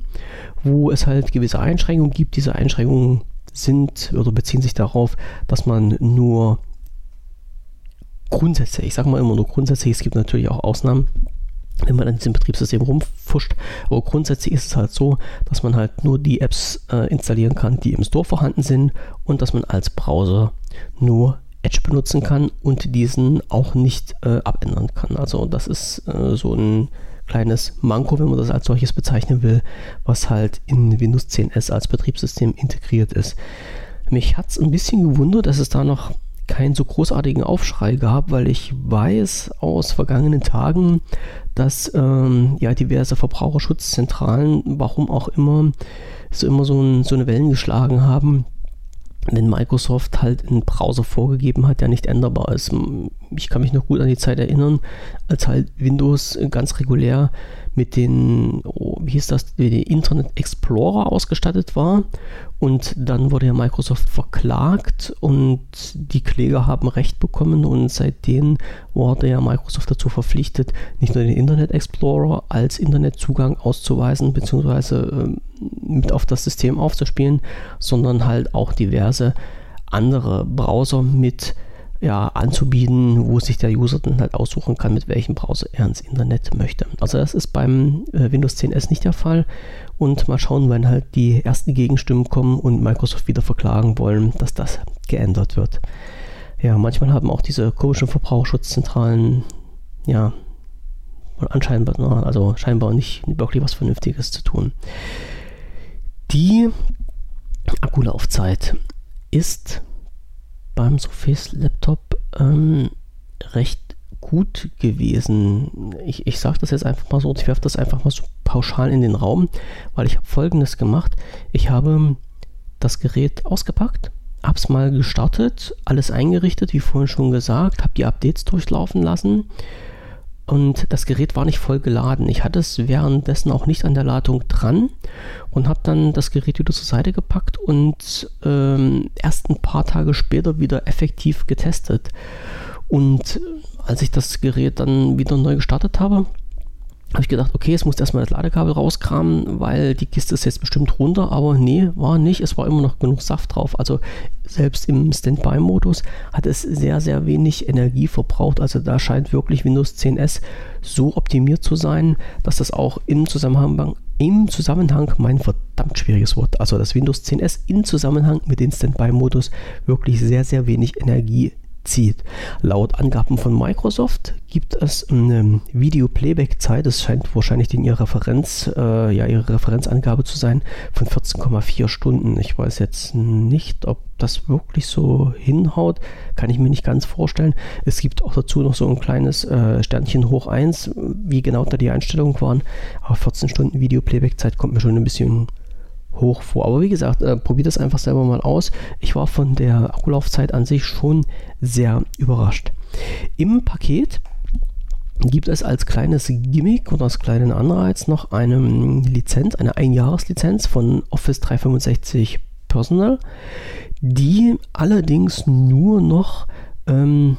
wo es halt gewisse Einschränkungen gibt. Diese Einschränkungen sind oder beziehen sich darauf, dass man nur grundsätzlich, ich sage mal immer nur grundsätzlich, es gibt natürlich auch Ausnahmen, wenn man an diesem Betriebssystem rumfuscht. Aber grundsätzlich ist es halt so, dass man halt nur die Apps äh, installieren kann, die im Store vorhanden sind und dass man als Browser nur Edge benutzen kann und diesen auch nicht äh, abändern kann. Also das ist äh, so ein kleines Manko, wenn man das als solches bezeichnen will, was halt in Windows 10S als Betriebssystem integriert ist. Mich hat es ein bisschen gewundert, dass es da noch keinen so großartigen Aufschrei gab, weil ich weiß aus vergangenen Tagen, dass ähm, ja diverse Verbraucherschutzzentralen, warum auch immer, so immer so, ein, so eine Wellen geschlagen haben, wenn Microsoft halt einen Browser vorgegeben hat, der nicht änderbar ist. Ich kann mich noch gut an die Zeit erinnern, als halt Windows ganz regulär mit den, oh, wie hieß das, den Internet Explorer ausgestattet war. Und dann wurde ja Microsoft verklagt und die Kläger haben Recht bekommen und seitdem wurde ja Microsoft dazu verpflichtet, nicht nur den Internet Explorer als Internetzugang auszuweisen bzw. Äh, mit auf das System aufzuspielen, sondern halt auch diverse andere Browser mit ja, anzubieten, wo sich der User dann halt aussuchen kann, mit welchem Browser er ins Internet möchte. Also das ist beim äh, Windows 10S nicht der Fall. Und mal schauen, wenn halt die ersten Gegenstimmen kommen und Microsoft wieder verklagen wollen, dass das geändert wird. Ja, manchmal haben auch diese komischen Verbraucherschutzzentralen, ja, anscheinend, also scheinbar nicht wirklich was Vernünftiges zu tun. Die Akkulaufzeit ist beim Surface Laptop ähm, recht gut gewesen. Ich, ich sage das jetzt einfach mal so, ich werfe das einfach mal so pauschal in den Raum, weil ich habe folgendes gemacht. Ich habe das Gerät ausgepackt, habe es mal gestartet, alles eingerichtet, wie vorhin schon gesagt, habe die Updates durchlaufen lassen und das Gerät war nicht voll geladen. Ich hatte es währenddessen auch nicht an der Ladung dran und habe dann das Gerät wieder zur Seite gepackt und ähm, erst ein paar Tage später wieder effektiv getestet. Und als ich das Gerät dann wieder neu gestartet habe, habe ich gedacht, okay, es muss erstmal das Ladekabel rauskramen, weil die Kiste ist jetzt bestimmt runter, aber nee, war nicht. Es war immer noch genug Saft drauf. Also selbst im Standby-Modus hat es sehr, sehr wenig Energie verbraucht. Also da scheint wirklich Windows 10S so optimiert zu sein, dass das auch im Zusammenhang, im Zusammenhang, mein verdammt schwieriges Wort, also das Windows 10S im Zusammenhang mit dem Standby-Modus wirklich sehr, sehr wenig Energie zieht. Laut Angaben von Microsoft gibt es eine Video-Playback-Zeit, das scheint wahrscheinlich in ihrer Referenz, äh, ja, ihre Referenzangabe zu sein, von 14,4 Stunden. Ich weiß jetzt nicht, ob das wirklich so hinhaut, kann ich mir nicht ganz vorstellen. Es gibt auch dazu noch so ein kleines äh, Sternchen hoch 1, wie genau da die Einstellungen waren, aber 14 Stunden Video-Playback-Zeit kommt mir schon ein bisschen hoch vor. Aber wie gesagt, äh, probiert das einfach selber mal aus. Ich war von der Akkulaufzeit an sich schon sehr überrascht. Im Paket gibt es als kleines Gimmick oder als kleinen Anreiz noch eine Lizenz, eine Einjahreslizenz von Office 365 Personal, die allerdings nur noch ähm,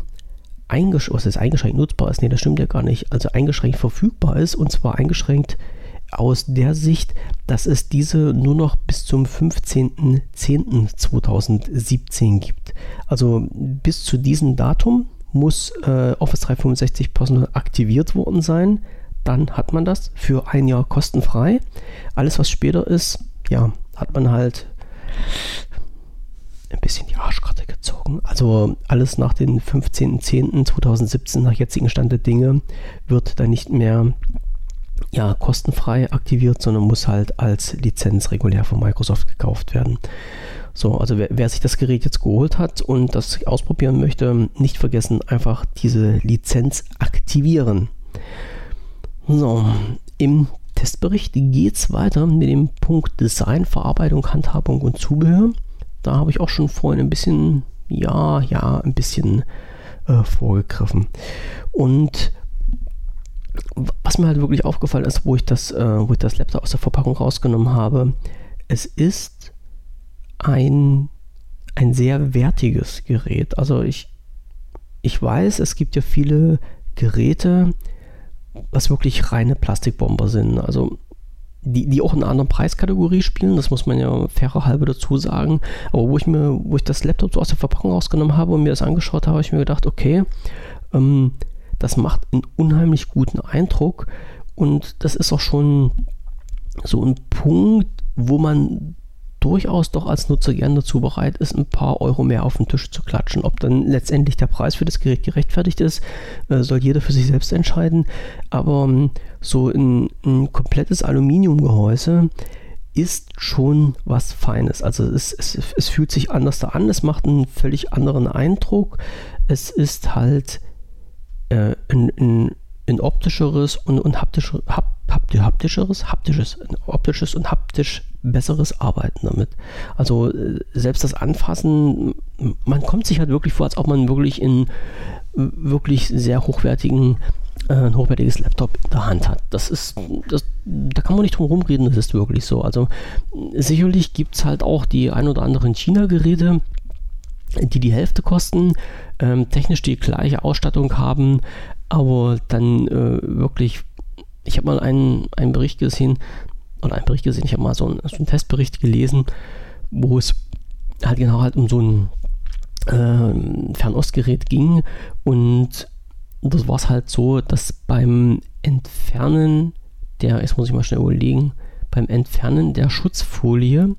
eingeschränkt, was ist eingeschränkt nutzbar ist, nee, das stimmt ja gar nicht, also eingeschränkt verfügbar ist und zwar eingeschränkt aus der Sicht, dass es diese nur noch bis zum 15.10.2017 gibt. Also bis zu diesem Datum muss äh, Office 365 Personal aktiviert worden sein. Dann hat man das für ein Jahr kostenfrei. Alles, was später ist, ja, hat man halt ein bisschen die Arschkarte gezogen. Also alles nach dem 15.10.2017, nach jetzigem Stand der Dinge, wird dann nicht mehr ja, kostenfrei aktiviert, sondern muss halt als Lizenz regulär von Microsoft gekauft werden. So, also wer, wer, sich das Gerät jetzt geholt hat und das ausprobieren möchte, nicht vergessen, einfach diese Lizenz aktivieren. So, im Testbericht geht es weiter mit dem Punkt Design, Verarbeitung, Handhabung und Zubehör. Da habe ich auch schon vorhin ein bisschen, ja, ja, ein bisschen äh, vorgegriffen. Und was mir halt wirklich aufgefallen ist, wo ich das, äh, wo ich das Laptop aus der Verpackung rausgenommen habe, es ist ein, ein sehr wertiges Gerät. Also ich, ich weiß, es gibt ja viele Geräte, was wirklich reine Plastikbomber sind. Also die, die auch in einer anderen Preiskategorie spielen, das muss man ja fairer halbe dazu sagen. Aber wo ich mir, wo ich das Laptop so aus der Verpackung rausgenommen habe und mir das angeschaut habe, habe ich mir gedacht, okay, ähm, das macht einen unheimlich guten Eindruck und das ist auch schon so ein Punkt, wo man durchaus doch als Nutzer gern dazu bereit ist, ein paar Euro mehr auf den Tisch zu klatschen. Ob dann letztendlich der Preis für das Gerät gerechtfertigt ist, äh, soll jeder für sich selbst entscheiden. Aber ähm, so ein, ein komplettes Aluminiumgehäuse ist schon was Feines. Also es, es, es fühlt sich anders da an, es macht einen völlig anderen Eindruck. Es ist halt äh, ein, ein, ein, optischeres und, und haptisch, hap, haptischeres, haptisches, optisches und haptisch besseres Arbeiten damit. Also äh, selbst das Anfassen, man kommt sich halt wirklich vor, als ob man wirklich in wirklich sehr hochwertigen äh, ein hochwertiges Laptop in der Hand hat. Das ist, das, da kann man nicht drum rumreden, das ist wirklich so. Also sicherlich gibt es halt auch die ein oder anderen China-Geräte, die die Hälfte kosten, ähm, technisch die gleiche Ausstattung haben, aber dann äh, wirklich, ich habe mal einen, einen Bericht gesehen, oder einen Bericht gesehen, ich habe mal so einen, so einen, Testbericht gelesen, wo es halt genau halt um so ein äh, Fernostgerät ging und das war es halt so, dass beim Entfernen der, jetzt muss ich mal schnell überlegen, beim Entfernen der Schutzfolie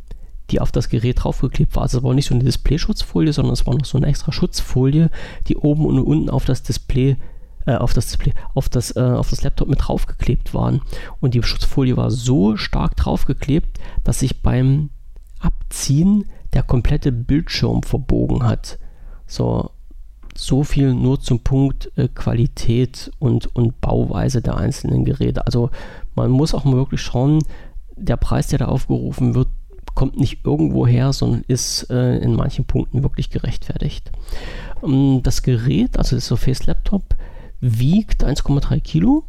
die auf das Gerät draufgeklebt war. Also es war nicht so eine Displayschutzfolie, sondern es war noch so eine extra Schutzfolie, die oben und unten auf das Display äh, auf das Display, auf das, äh, auf das Laptop mit draufgeklebt waren. Und die Schutzfolie war so stark draufgeklebt, dass sich beim Abziehen der komplette Bildschirm verbogen hat. So, so viel nur zum Punkt äh, Qualität und, und Bauweise der einzelnen Geräte. Also man muss auch mal wirklich schauen, der Preis, der da aufgerufen wird, kommt nicht irgendwo her, sondern ist äh, in manchen Punkten wirklich gerechtfertigt. Ähm, das Gerät, also das Surface Laptop, wiegt 1,3 Kilo,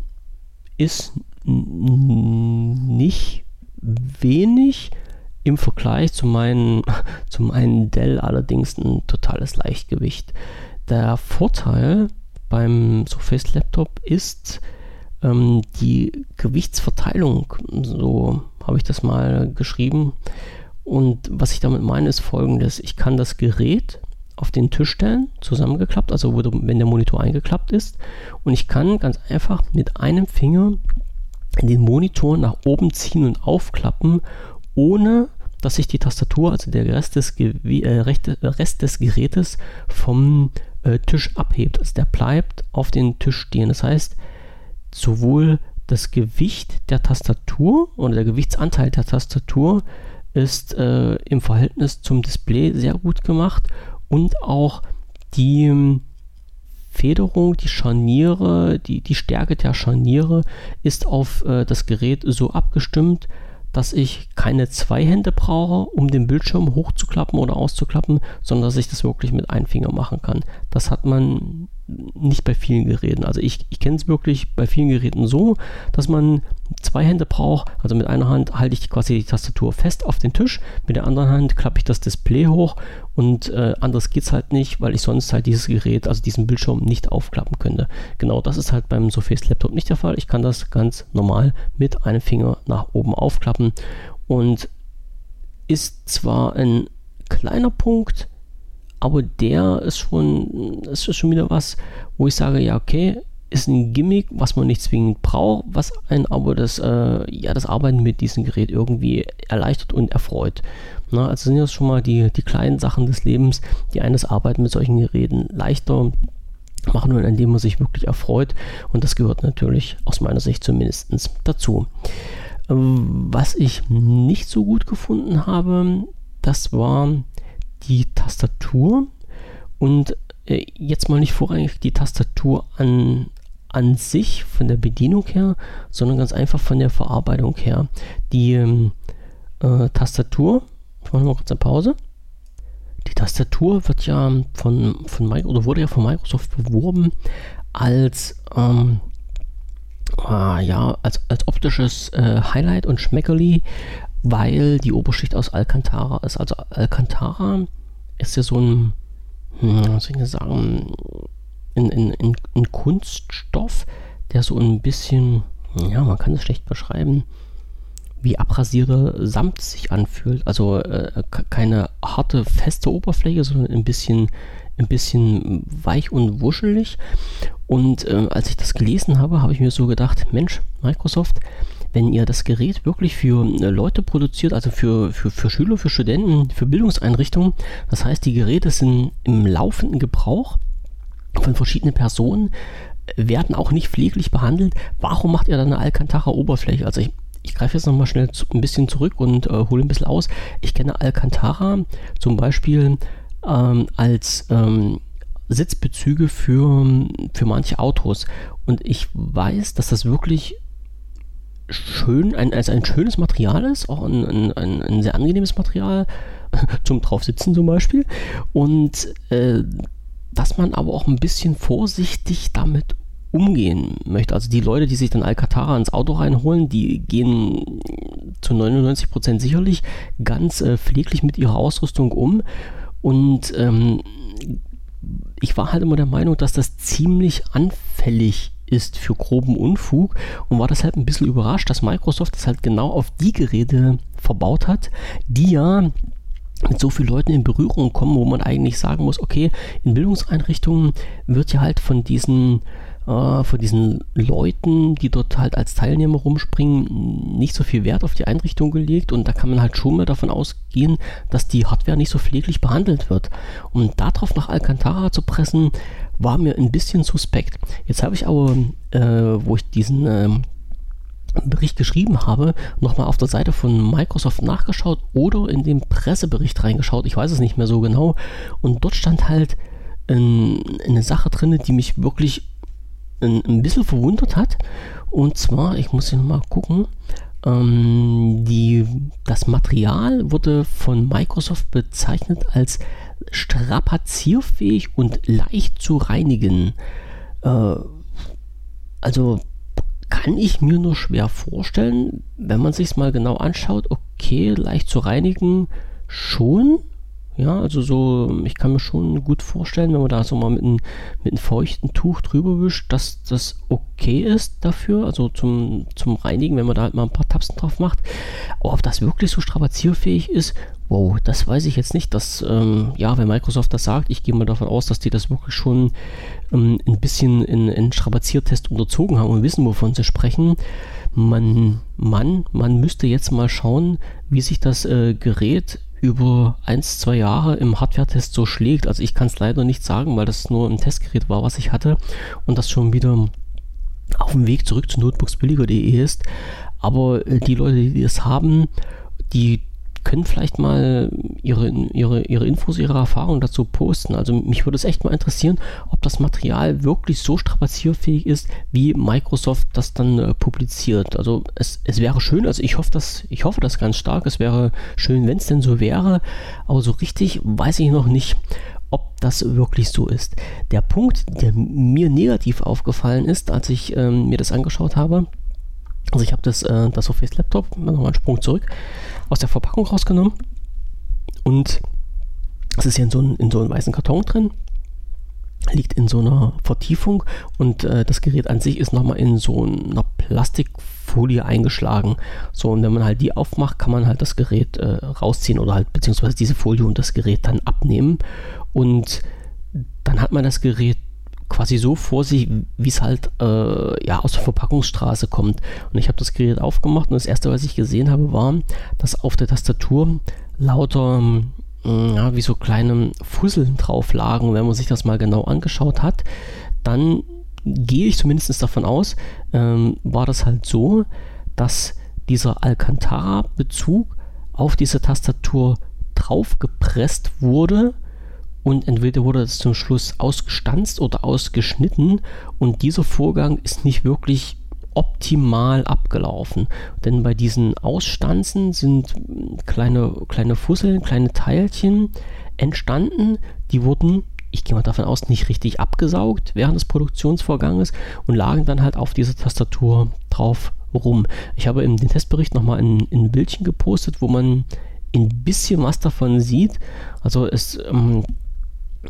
ist nicht wenig im Vergleich zu meinen, zu meinen Dell allerdings ein totales Leichtgewicht. Der Vorteil beim Surface Laptop ist ähm, die Gewichtsverteilung. So habe ich das mal geschrieben. Und was ich damit meine, ist folgendes. Ich kann das Gerät auf den Tisch stellen, zusammengeklappt, also wenn der Monitor eingeklappt ist. Und ich kann ganz einfach mit einem Finger den Monitor nach oben ziehen und aufklappen, ohne dass sich die Tastatur, also der Rest des, äh, Rest des Gerätes vom äh, Tisch abhebt. Also der bleibt auf den Tisch stehen. Das heißt, sowohl das Gewicht der Tastatur oder der Gewichtsanteil der Tastatur ist äh, im Verhältnis zum Display sehr gut gemacht und auch die ähm, Federung, die Scharniere, die, die Stärke der Scharniere ist auf äh, das Gerät so abgestimmt, dass ich keine zwei Hände brauche, um den Bildschirm hochzuklappen oder auszuklappen, sondern dass ich das wirklich mit einem Finger machen kann. Das hat man nicht bei vielen Geräten. Also ich, ich kenne es wirklich bei vielen Geräten so, dass man zwei Hände braucht. Also mit einer Hand halte ich quasi die Tastatur fest auf den Tisch, mit der anderen Hand klappe ich das Display hoch und äh, anders geht es halt nicht, weil ich sonst halt dieses Gerät, also diesen Bildschirm nicht aufklappen könnte. Genau das ist halt beim Surface Laptop nicht der Fall. Ich kann das ganz normal mit einem Finger nach oben aufklappen und ist zwar ein kleiner Punkt, aber der ist schon, ist schon wieder was, wo ich sage, ja, okay, ist ein Gimmick, was man nicht zwingend braucht, was einen aber das, äh, ja, das Arbeiten mit diesem Gerät irgendwie erleichtert und erfreut. Na, also sind das schon mal die, die kleinen Sachen des Lebens, die eines Arbeiten mit solchen Geräten leichter machen und indem man sich wirklich erfreut. Und das gehört natürlich aus meiner Sicht zumindest dazu. Ähm, was ich nicht so gut gefunden habe, das war die Tastatur und äh, jetzt mal nicht vorrangig die Tastatur an, an sich von der Bedienung her, sondern ganz einfach von der Verarbeitung her. Die ähm, äh, Tastatur, ich mache mal kurz eine Pause. Die Tastatur wird ja von, von oder wurde ja von Microsoft beworben als ähm, äh, ja, als, als optisches äh, Highlight und Schmeckerli, weil die Oberschicht aus Alcantara ist. Also Alcantara ist ja so ein, hm, was soll ich sagen, ein, ein, ein, ein Kunststoff, der so ein bisschen, ja, man kann es schlecht beschreiben, wie abrasierte Samt sich anfühlt. Also äh, keine harte, feste Oberfläche, sondern ein bisschen, ein bisschen weich und wuschelig. Und äh, als ich das gelesen habe, habe ich mir so gedacht, Mensch, Microsoft, wenn ihr das Gerät wirklich für äh, Leute produziert, also für, für, für Schüler, für Studenten, für Bildungseinrichtungen, das heißt, die Geräte sind im laufenden Gebrauch von verschiedenen Personen, werden auch nicht pfleglich behandelt. Warum macht ihr dann eine Alcantara-Oberfläche? Also ich, ich greife jetzt nochmal schnell zu, ein bisschen zurück und äh, hole ein bisschen aus. Ich kenne Alcantara zum Beispiel ähm, als ähm, Sitzbezüge für, für manche Autos. Und ich weiß, dass das wirklich schön, ein, also ein schönes Material ist, auch ein, ein, ein sehr angenehmes Material zum Draufsitzen zum Beispiel. Und äh, dass man aber auch ein bisschen vorsichtig damit umgehen möchte. Also die Leute, die sich dann Alcatara ins Auto reinholen, die gehen zu 99% sicherlich ganz äh, pfleglich mit ihrer Ausrüstung um. Und ähm, ich war halt immer der Meinung, dass das ziemlich anfällig ist für groben Unfug. Und war deshalb ein bisschen überrascht, dass Microsoft das halt genau auf die Geräte verbaut hat, die ja mit so vielen Leuten in Berührung kommen, wo man eigentlich sagen muss, okay, in Bildungseinrichtungen wird ja halt von diesen äh, von diesen Leuten, die dort halt als Teilnehmer rumspringen, nicht so viel Wert auf die Einrichtung gelegt und da kann man halt schon mal davon ausgehen, dass die Hardware nicht so pfleglich behandelt wird. Um darauf nach Alcantara zu pressen, war mir ein bisschen suspekt. Jetzt habe ich aber, äh, wo ich diesen äh, Bericht geschrieben habe, nochmal auf der Seite von Microsoft nachgeschaut oder in den Pressebericht reingeschaut. Ich weiß es nicht mehr so genau. Und dort stand halt ein, eine Sache drin, die mich wirklich ein, ein bisschen verwundert hat. Und zwar, ich muss hier mal gucken, ähm, die, das Material wurde von Microsoft bezeichnet als strapazierfähig und leicht zu reinigen. Äh, also kann ich mir nur schwer vorstellen, wenn man sich es mal genau anschaut, okay, leicht zu reinigen schon, ja, also so, ich kann mir schon gut vorstellen, wenn man da so mal mit einem, mit einem feuchten Tuch drüber wischt, dass das okay ist dafür, also zum, zum Reinigen, wenn man da halt mal ein paar Tapsen drauf macht. Aber ob das wirklich so strapazierfähig ist, wow, das weiß ich jetzt nicht. Dass, ähm, ja, wenn Microsoft das sagt, ich gehe mal davon aus, dass die das wirklich schon ähm, ein bisschen in einen Strapaziertest unterzogen haben und wissen, wovon sie sprechen. Man, man, man müsste jetzt mal schauen, wie sich das äh, Gerät über ein, zwei Jahre im Hardware-Test so schlägt. Also ich kann es leider nicht sagen, weil das nur ein Testgerät war, was ich hatte und das schon wieder auf dem Weg zurück zu notebooksbilliger.de ist. Aber äh, die Leute, die es haben, die können vielleicht mal ihre, ihre, ihre Infos, ihre Erfahrungen dazu posten. Also mich würde es echt mal interessieren, ob das Material wirklich so strapazierfähig ist, wie Microsoft das dann äh, publiziert. Also es, es wäre schön, also ich hoffe, das, ich hoffe das ganz stark. Es wäre schön, wenn es denn so wäre, aber so richtig weiß ich noch nicht, ob das wirklich so ist. Der Punkt, der mir negativ aufgefallen ist, als ich ähm, mir das angeschaut habe, also ich habe das, äh, das Surface Laptop, nochmal einen Sprung zurück, aus der Verpackung rausgenommen und es ist hier in so, einem, in so einem weißen Karton drin, liegt in so einer Vertiefung und äh, das Gerät an sich ist nochmal in so einer Plastikfolie eingeschlagen. So, und wenn man halt die aufmacht, kann man halt das Gerät äh, rausziehen oder halt beziehungsweise diese Folie und das Gerät dann abnehmen und dann hat man das Gerät quasi so vor sich, wie es halt äh, ja, aus der Verpackungsstraße kommt. Und ich habe das Gerät aufgemacht und das erste, was ich gesehen habe, war, dass auf der Tastatur lauter mm, ja, wie so kleine Fusseln drauf lagen. Wenn man sich das mal genau angeschaut hat, dann gehe ich zumindest davon aus, ähm, war das halt so, dass dieser Alcantara-Bezug auf diese Tastatur draufgepresst wurde und entweder wurde es zum Schluss ausgestanzt oder ausgeschnitten und dieser Vorgang ist nicht wirklich optimal abgelaufen. Denn bei diesen Ausstanzen sind kleine, kleine Fusseln, kleine Teilchen entstanden, die wurden, ich gehe mal davon aus, nicht richtig abgesaugt während des Produktionsvorganges und lagen dann halt auf dieser Tastatur drauf rum. Ich habe in den Testbericht nochmal ein, ein Bildchen gepostet, wo man ein bisschen was davon sieht. Also es ähm,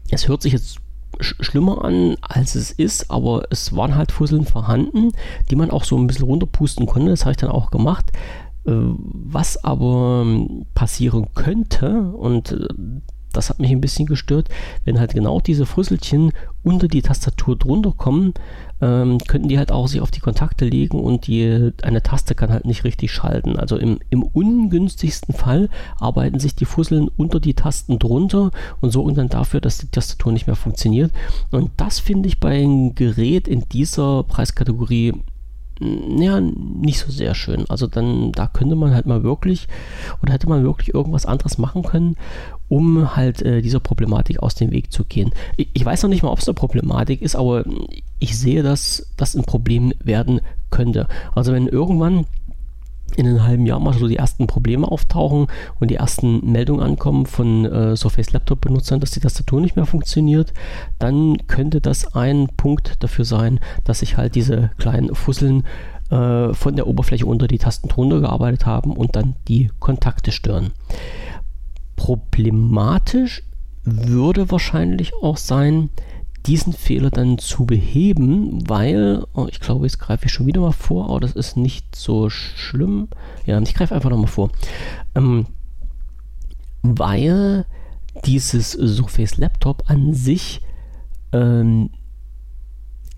es hört sich jetzt sch schlimmer an, als es ist, aber es waren halt Fusseln vorhanden, die man auch so ein bisschen runterpusten konnte. Das habe ich dann auch gemacht. Äh, was aber ähm, passieren könnte, und äh, das hat mich ein bisschen gestört, wenn halt genau diese Fusselchen unter die Tastatur drunter kommen, ähm, könnten die halt auch sich auf die Kontakte legen und die, eine Taste kann halt nicht richtig schalten. Also im, im ungünstigsten Fall arbeiten sich die Fusseln unter die Tasten drunter und sorgen dann dafür, dass die Tastatur nicht mehr funktioniert. Und das finde ich bei einem Gerät in dieser Preiskategorie ja, nicht so sehr schön. Also dann, da könnte man halt mal wirklich oder hätte man wirklich irgendwas anderes machen können, um halt äh, dieser Problematik aus dem Weg zu gehen. Ich, ich weiß noch nicht mal, ob es eine Problematik ist, aber ich sehe, dass das ein Problem werden könnte. Also wenn irgendwann in einem halben Jahr mal so die ersten Probleme auftauchen und die ersten Meldungen ankommen von äh, Surface Laptop Benutzern, dass die Tastatur nicht mehr funktioniert, dann könnte das ein Punkt dafür sein, dass sich halt diese kleinen Fusseln äh, von der Oberfläche unter die Tasten drunter gearbeitet haben und dann die Kontakte stören. Problematisch würde wahrscheinlich auch sein, diesen Fehler dann zu beheben, weil, oh, ich glaube, jetzt greife ich schon wieder mal vor, aber das ist nicht so schlimm. Ja, ich greife einfach nochmal vor. Ähm, weil dieses Surface Laptop an sich, ähm,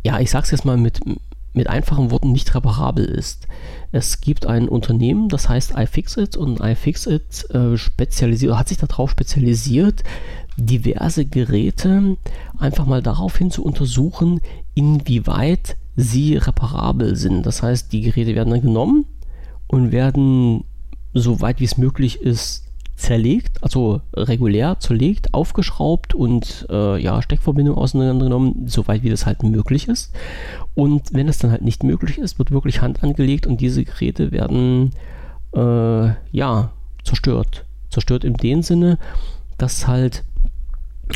ja, ich sag's jetzt mal mit, mit einfachen Worten, nicht reparabel ist. Es gibt ein Unternehmen, das heißt iFixit und iFixit äh, spezialisiert, hat sich darauf spezialisiert, diverse Geräte einfach mal daraufhin zu untersuchen, inwieweit sie reparabel sind. Das heißt, die Geräte werden dann genommen und werden, so weit wie es möglich ist, zerlegt, also regulär zerlegt, aufgeschraubt und äh, ja, Steckverbindung auseinandergenommen, soweit wie das halt möglich ist. Und wenn es dann halt nicht möglich ist, wird wirklich Hand angelegt und diese Geräte werden äh, ja zerstört. Zerstört in dem Sinne, dass halt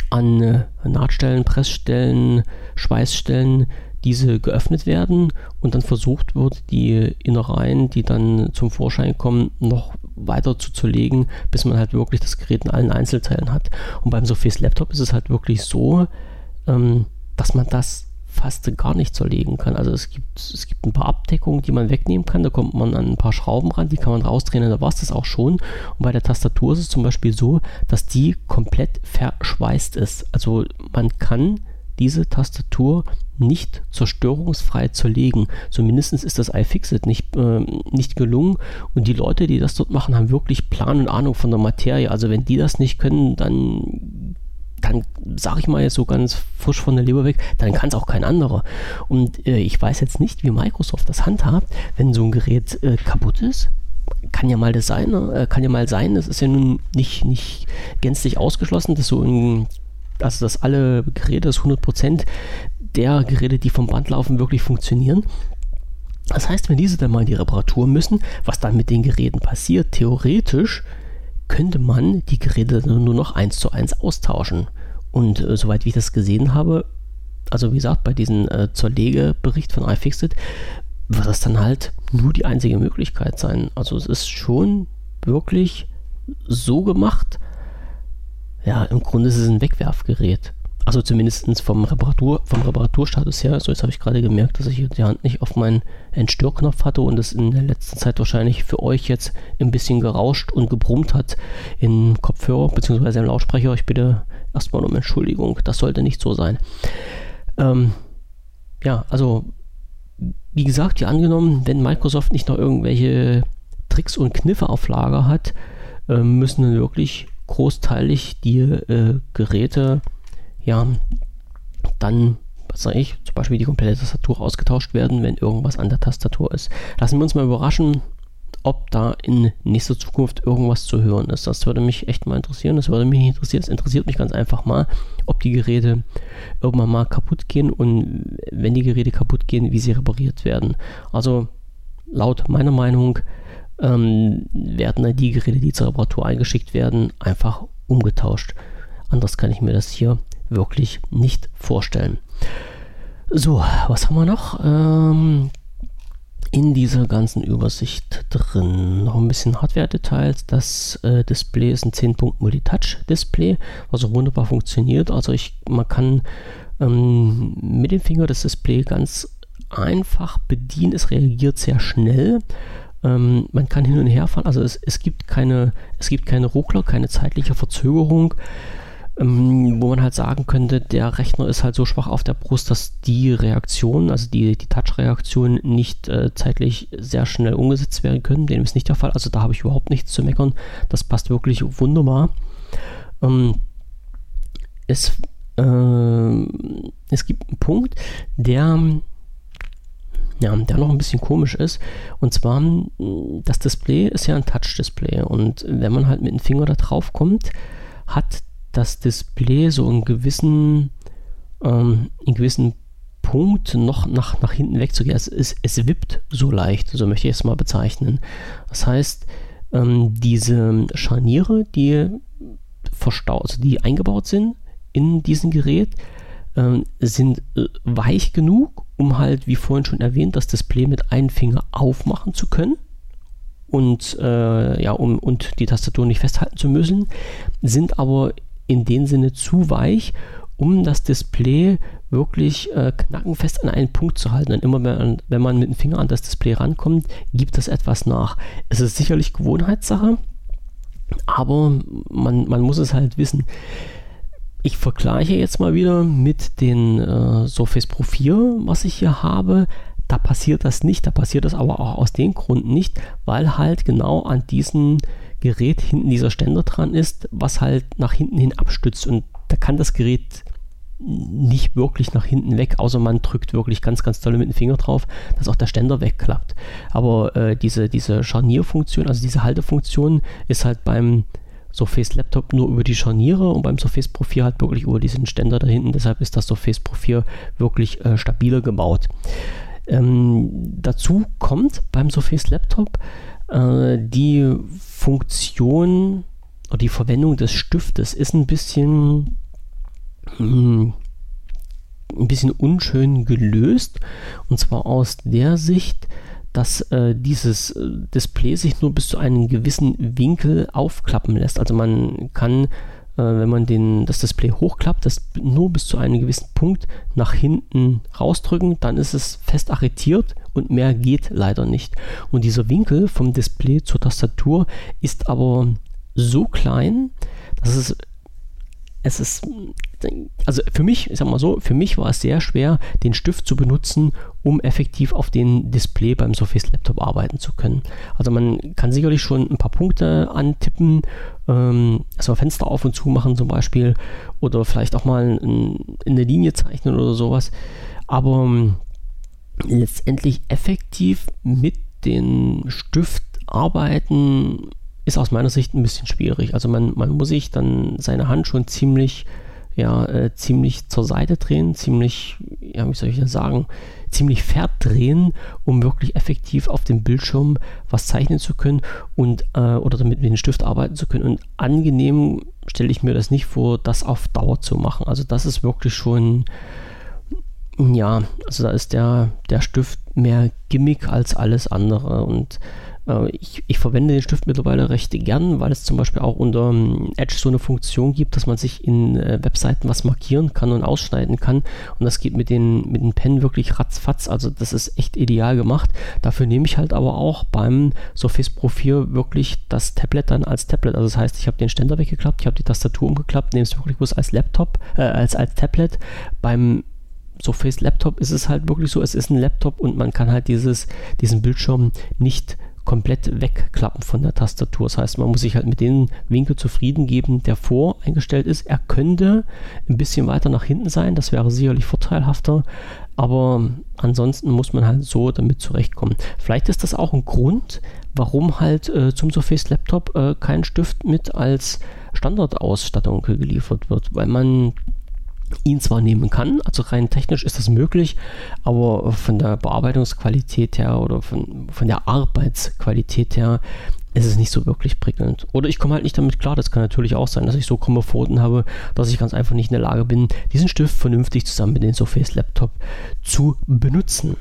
an äh, Nahtstellen, Pressstellen, Schweißstellen diese geöffnet werden und dann versucht wird, die Innereien, die dann zum Vorschein kommen, noch weiter zu zerlegen, bis man halt wirklich das Gerät in allen Einzelteilen hat. Und beim Surface Laptop ist es halt wirklich so, ähm, dass man das fast gar nicht zerlegen kann. Also es gibt, es gibt ein paar Abdeckungen, die man wegnehmen kann. Da kommt man an ein paar Schrauben ran, die kann man rausdrehen da war es das auch schon. Und bei der Tastatur ist es zum Beispiel so, dass die komplett verschweißt ist. Also man kann diese Tastatur nicht zerstörungsfrei zerlegen. Zumindest ist das iFixit nicht, äh, nicht gelungen. Und die Leute, die das dort machen, haben wirklich Plan und Ahnung von der Materie. Also wenn die das nicht können, dann dann sage ich mal jetzt so ganz frisch von der Leber weg, dann kann es auch kein anderer. Und äh, ich weiß jetzt nicht, wie Microsoft das handhabt, wenn so ein Gerät äh, kaputt ist. Kann ja mal das sein, äh, kann ja mal sein, das ist ja nun nicht, nicht gänzlich ausgeschlossen, dass so ein, also dass alle Geräte, das 100% der Geräte, die vom Band laufen, wirklich funktionieren. Das heißt, wenn diese dann mal in die Reparatur müssen, was dann mit den Geräten passiert, theoretisch könnte man die Geräte nur noch eins zu eins austauschen. Und äh, soweit ich das gesehen habe, also wie gesagt, bei diesem äh, Zerlegebericht von iFixit, wird das dann halt nur die einzige Möglichkeit sein. Also es ist schon wirklich so gemacht. Ja, im Grunde ist es ein Wegwerfgerät. Also zumindest vom, Reparatur, vom Reparaturstatus her. So, jetzt habe ich gerade gemerkt, dass ich die Hand nicht auf meinen Entstörknopf hatte und es in der letzten Zeit wahrscheinlich für euch jetzt ein bisschen gerauscht und gebrummt hat im Kopfhörer bzw. im Lautsprecher. Ich bitte erstmal um Entschuldigung. Das sollte nicht so sein. Ähm, ja, also wie gesagt, ja angenommen, wenn Microsoft nicht noch irgendwelche Tricks und Kniffe auf Lager hat, äh, müssen dann wirklich großteilig die äh, Geräte ja, dann, was sage ich, zum Beispiel die komplette Tastatur ausgetauscht werden, wenn irgendwas an der Tastatur ist. Lassen wir uns mal überraschen, ob da in nächster Zukunft irgendwas zu hören ist. Das würde mich echt mal interessieren. Das würde mich interessieren. Es interessiert mich ganz einfach mal, ob die Geräte irgendwann mal kaputt gehen und wenn die Geräte kaputt gehen, wie sie repariert werden. Also laut meiner Meinung ähm, werden die Geräte, die zur Reparatur eingeschickt werden, einfach umgetauscht. Anders kann ich mir das hier wirklich nicht vorstellen. So, was haben wir noch? Ähm, in dieser ganzen Übersicht drin. Noch ein bisschen Hardware-Details. Das äh, Display ist ein 10-Punkt Multitouch-Display, was auch wunderbar funktioniert. Also ich, man kann ähm, mit dem Finger das Display ganz einfach bedienen. Es reagiert sehr schnell. Ähm, man kann hin und her fahren. Also es, es, gibt keine, es gibt keine Ruckler, keine zeitliche Verzögerung ähm, wo man halt sagen könnte, der Rechner ist halt so schwach auf der Brust, dass die Reaktion, also die, die Touch-Reaktion nicht äh, zeitlich sehr schnell umgesetzt werden können. Dem ist nicht der Fall. Also da habe ich überhaupt nichts zu meckern. Das passt wirklich wunderbar. Ähm, es, äh, es gibt einen Punkt, der ja, der noch ein bisschen komisch ist. Und zwar, das Display ist ja ein Touch-Display. Und wenn man halt mit dem Finger da drauf kommt, hat das Display so einen gewissen, ähm, einen gewissen Punkt noch nach, nach hinten wegzugehen. Also es, es wippt so leicht, so möchte ich es mal bezeichnen. Das heißt, ähm, diese Scharniere, die verstaut, also die eingebaut sind in diesem Gerät, ähm, sind äh, weich genug, um halt, wie vorhin schon erwähnt, das Display mit einem Finger aufmachen zu können und äh, ja, um und die Tastatur nicht festhalten zu müssen, sind aber in dem Sinne zu weich, um das Display wirklich äh, knackenfest an einen Punkt zu halten. Und immer wenn man, wenn man mit dem Finger an das Display rankommt, gibt das etwas nach. Es ist sicherlich Gewohnheitssache, aber man, man muss es halt wissen. Ich vergleiche jetzt mal wieder mit den äh, Surface Pro 4, was ich hier habe. Da passiert das nicht, da passiert das aber auch aus dem Grund nicht, weil halt genau an diesen Gerät hinten dieser Ständer dran ist, was halt nach hinten hin abstützt. Und da kann das Gerät nicht wirklich nach hinten weg, außer man drückt wirklich ganz, ganz toll mit dem Finger drauf, dass auch der Ständer wegklappt. Aber äh, diese, diese Scharnierfunktion, also diese Haltefunktion, ist halt beim Surface Laptop nur über die Scharniere und beim Surface Pro 4 halt wirklich über diesen Ständer da hinten. Deshalb ist das Surface Pro 4 wirklich äh, stabiler gebaut. Ähm, dazu kommt beim Surface Laptop äh, die Funktion oder die Verwendung des Stiftes ist ein bisschen mh, hm, ein bisschen unschön gelöst und zwar aus der Sicht, dass äh, dieses äh, Display sich nur bis zu einem gewissen Winkel aufklappen lässt. Also man kann, wenn man den, das Display hochklappt, das nur bis zu einem gewissen Punkt nach hinten rausdrücken, dann ist es fest arretiert und mehr geht leider nicht. Und dieser Winkel vom Display zur Tastatur ist aber so klein, dass es es ist, also für mich, ich sag mal so, für mich war es sehr schwer, den Stift zu benutzen, um effektiv auf dem Display beim Surface Laptop arbeiten zu können. Also man kann sicherlich schon ein paar Punkte antippen, ähm, also Fenster auf und zu machen zum Beispiel oder vielleicht auch mal in, in eine Linie zeichnen oder sowas. Aber ähm, letztendlich effektiv mit dem Stift arbeiten ist aus meiner Sicht ein bisschen schwierig. Also man, man muss sich dann seine Hand schon ziemlich, ja, äh, ziemlich zur Seite drehen, ziemlich, ja, wie soll ich das sagen, ziemlich verdrehen, um wirklich effektiv auf dem Bildschirm was zeichnen zu können und äh, oder damit mit dem Stift arbeiten zu können. Und angenehm stelle ich mir das nicht vor, das auf Dauer zu machen. Also das ist wirklich schon, ja, also da ist der, der Stift mehr Gimmick als alles andere und ich, ich, verwende den Stift mittlerweile recht gern, weil es zum Beispiel auch unter ähm, Edge so eine Funktion gibt, dass man sich in äh, Webseiten was markieren kann und ausschneiden kann. Und das geht mit den, mit den Pen wirklich ratzfatz. Also das ist echt ideal gemacht. Dafür nehme ich halt aber auch beim Surface Pro 4 wirklich das Tablet dann als Tablet. Also das heißt, ich habe den Ständer weggeklappt, ich habe die Tastatur umgeklappt, nehme es wirklich bloß als Laptop, äh, als, als Tablet. Beim Surface Laptop ist es halt wirklich so, es ist ein Laptop und man kann halt dieses, diesen Bildschirm nicht komplett wegklappen von der Tastatur. Das heißt, man muss sich halt mit dem Winkel zufrieden geben, der voreingestellt ist. Er könnte ein bisschen weiter nach hinten sein, das wäre sicherlich vorteilhafter, aber ansonsten muss man halt so damit zurechtkommen. Vielleicht ist das auch ein Grund, warum halt äh, zum Surface Laptop äh, kein Stift mit als Standardausstattung geliefert wird, weil man ihn zwar nehmen kann, also rein technisch ist das möglich, aber von der Bearbeitungsqualität her oder von, von der Arbeitsqualität her ist es nicht so wirklich prickelnd. Oder ich komme halt nicht damit klar, das kann natürlich auch sein, dass ich so Komforten habe, dass ich ganz einfach nicht in der Lage bin, diesen Stift vernünftig zusammen mit dem Surface Laptop zu benutzen.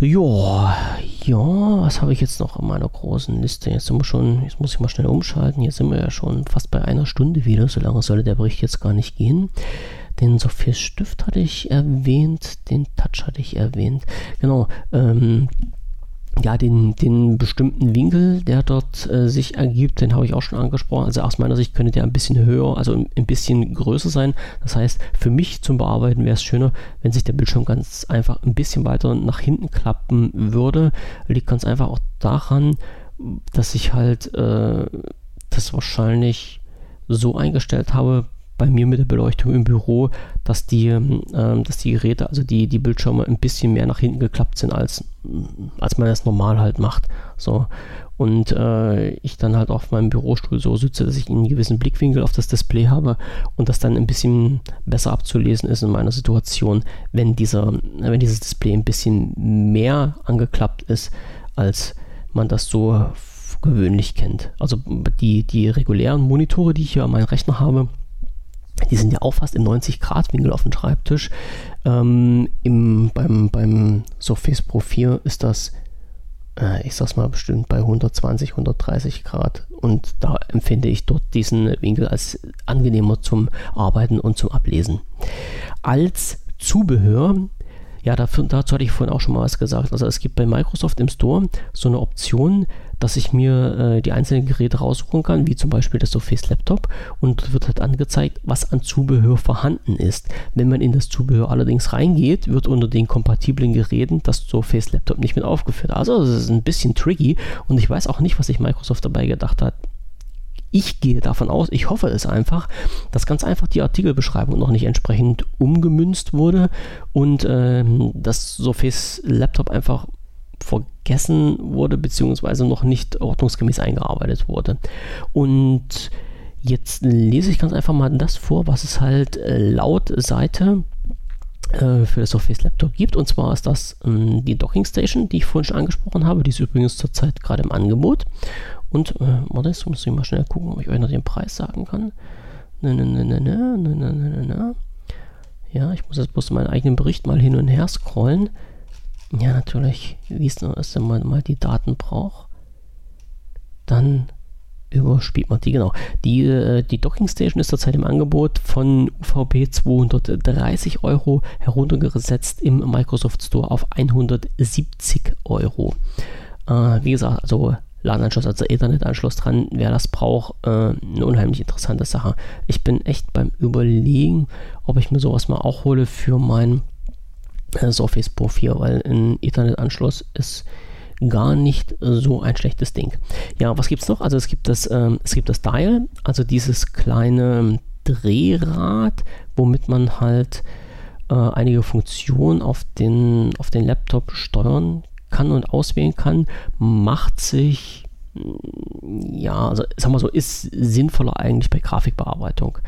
Ja, ja, was habe ich jetzt noch in meiner großen Liste? Jetzt sind wir schon, jetzt muss ich mal schnell umschalten. Jetzt sind wir ja schon fast bei einer Stunde wieder. So lange sollte der Bericht jetzt gar nicht gehen. Den Sophies Stift hatte ich erwähnt, den Touch hatte ich erwähnt. Genau, ähm, ja, den, den bestimmten Winkel, der dort äh, sich ergibt, den habe ich auch schon angesprochen. Also aus meiner Sicht könnte der ein bisschen höher, also ein bisschen größer sein. Das heißt, für mich zum Bearbeiten wäre es schöner, wenn sich der Bildschirm ganz einfach ein bisschen weiter nach hinten klappen würde. Liegt ganz einfach auch daran, dass ich halt äh, das wahrscheinlich so eingestellt habe bei mir mit der Beleuchtung im Büro, dass die, ähm, dass die Geräte, also die, die Bildschirme ein bisschen mehr nach hinten geklappt sind, als, als man das normal halt macht. So. Und äh, ich dann halt auf meinem Bürostuhl so sitze, dass ich einen gewissen Blickwinkel auf das Display habe und das dann ein bisschen besser abzulesen ist in meiner Situation, wenn, dieser, wenn dieses Display ein bisschen mehr angeklappt ist, als man das so gewöhnlich kennt. Also die, die regulären Monitore, die ich hier an meinem Rechner habe, die sind ja auch fast im 90-Grad-Winkel auf dem Schreibtisch. Ähm, im, beim, beim Surface Pro 4 ist das, äh, ich sag's mal bestimmt, bei 120, 130 Grad. Und da empfinde ich dort diesen Winkel als angenehmer zum Arbeiten und zum Ablesen. Als Zubehör ja, dafür, dazu hatte ich vorhin auch schon mal was gesagt. Also es gibt bei Microsoft im Store so eine Option, dass ich mir äh, die einzelnen Geräte raussuchen kann, wie zum Beispiel das Surface Laptop und wird halt angezeigt, was an Zubehör vorhanden ist. Wenn man in das Zubehör allerdings reingeht, wird unter den kompatiblen Geräten das Surface Laptop nicht mit aufgeführt. Also das ist ein bisschen tricky und ich weiß auch nicht, was sich Microsoft dabei gedacht hat. Ich gehe davon aus, ich hoffe es einfach, dass ganz einfach die Artikelbeschreibung noch nicht entsprechend umgemünzt wurde und ähm, das Surface Laptop einfach vergessen wurde, beziehungsweise noch nicht ordnungsgemäß eingearbeitet wurde. Und jetzt lese ich ganz einfach mal das vor, was es halt äh, laut Seite äh, für das Surface Laptop gibt. Und zwar ist das ähm, die Docking Station, die ich vorhin schon angesprochen habe. Die ist übrigens zurzeit gerade im Angebot. Und, äh, warte, jetzt muss ich mal schnell gucken, ob ich euch noch den Preis sagen kann. Ne, ne, ne, ne, ne, ne, ne, ne, ne. Ja, ich muss jetzt bloß meinen eigenen Bericht mal hin und her scrollen. Ja, natürlich, wie es nur ist, wenn man mal die Daten braucht, dann überspielt man die, genau. Die, äh, die Docking Station ist zurzeit im Angebot von UVP 230 Euro heruntergesetzt im Microsoft Store auf 170 Euro. Äh, wie gesagt, also LAN-Anschluss, also Ethernet-Anschluss dran, wer das braucht, äh, eine unheimlich interessante Sache. Ich bin echt beim Überlegen, ob ich mir sowas mal auch hole für mein äh, Surface Pro 4, weil ein Ethernet-Anschluss ist gar nicht so ein schlechtes Ding. Ja, was gibt es noch? Also es gibt das, ähm, es gibt das Dial, also dieses kleine Drehrad, womit man halt äh, einige Funktionen auf den, auf den Laptop steuern kann und auswählen kann, macht sich ja, also sagen wir so, ist sinnvoller eigentlich bei Grafikbearbeitung.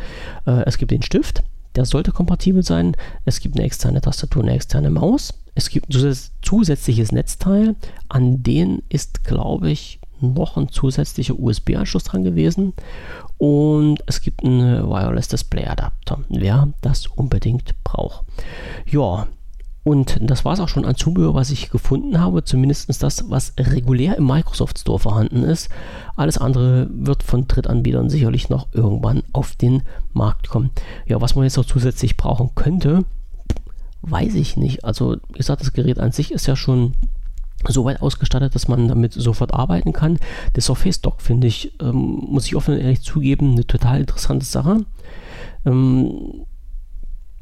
Äh, es gibt den Stift, der sollte kompatibel sein. Es gibt eine externe Tastatur, eine externe Maus. Es gibt ein zusätzliches Netzteil. An den ist, glaube ich, noch ein zusätzlicher USB-Anschluss dran gewesen. Und es gibt einen Wireless Display Adapter, wer das unbedingt braucht. Ja, und das war es auch schon an Zubehör, was ich gefunden habe. Zumindest das, was regulär im Microsoft Store vorhanden ist. Alles andere wird von Drittanbietern sicherlich noch irgendwann auf den Markt kommen. Ja, was man jetzt noch zusätzlich brauchen könnte, weiß ich nicht. Also, wie gesagt, das Gerät an sich ist ja schon so weit ausgestattet, dass man damit sofort arbeiten kann. Der Surface Dock finde ich, ähm, muss ich offen und ehrlich zugeben, eine total interessante Sache. Ähm,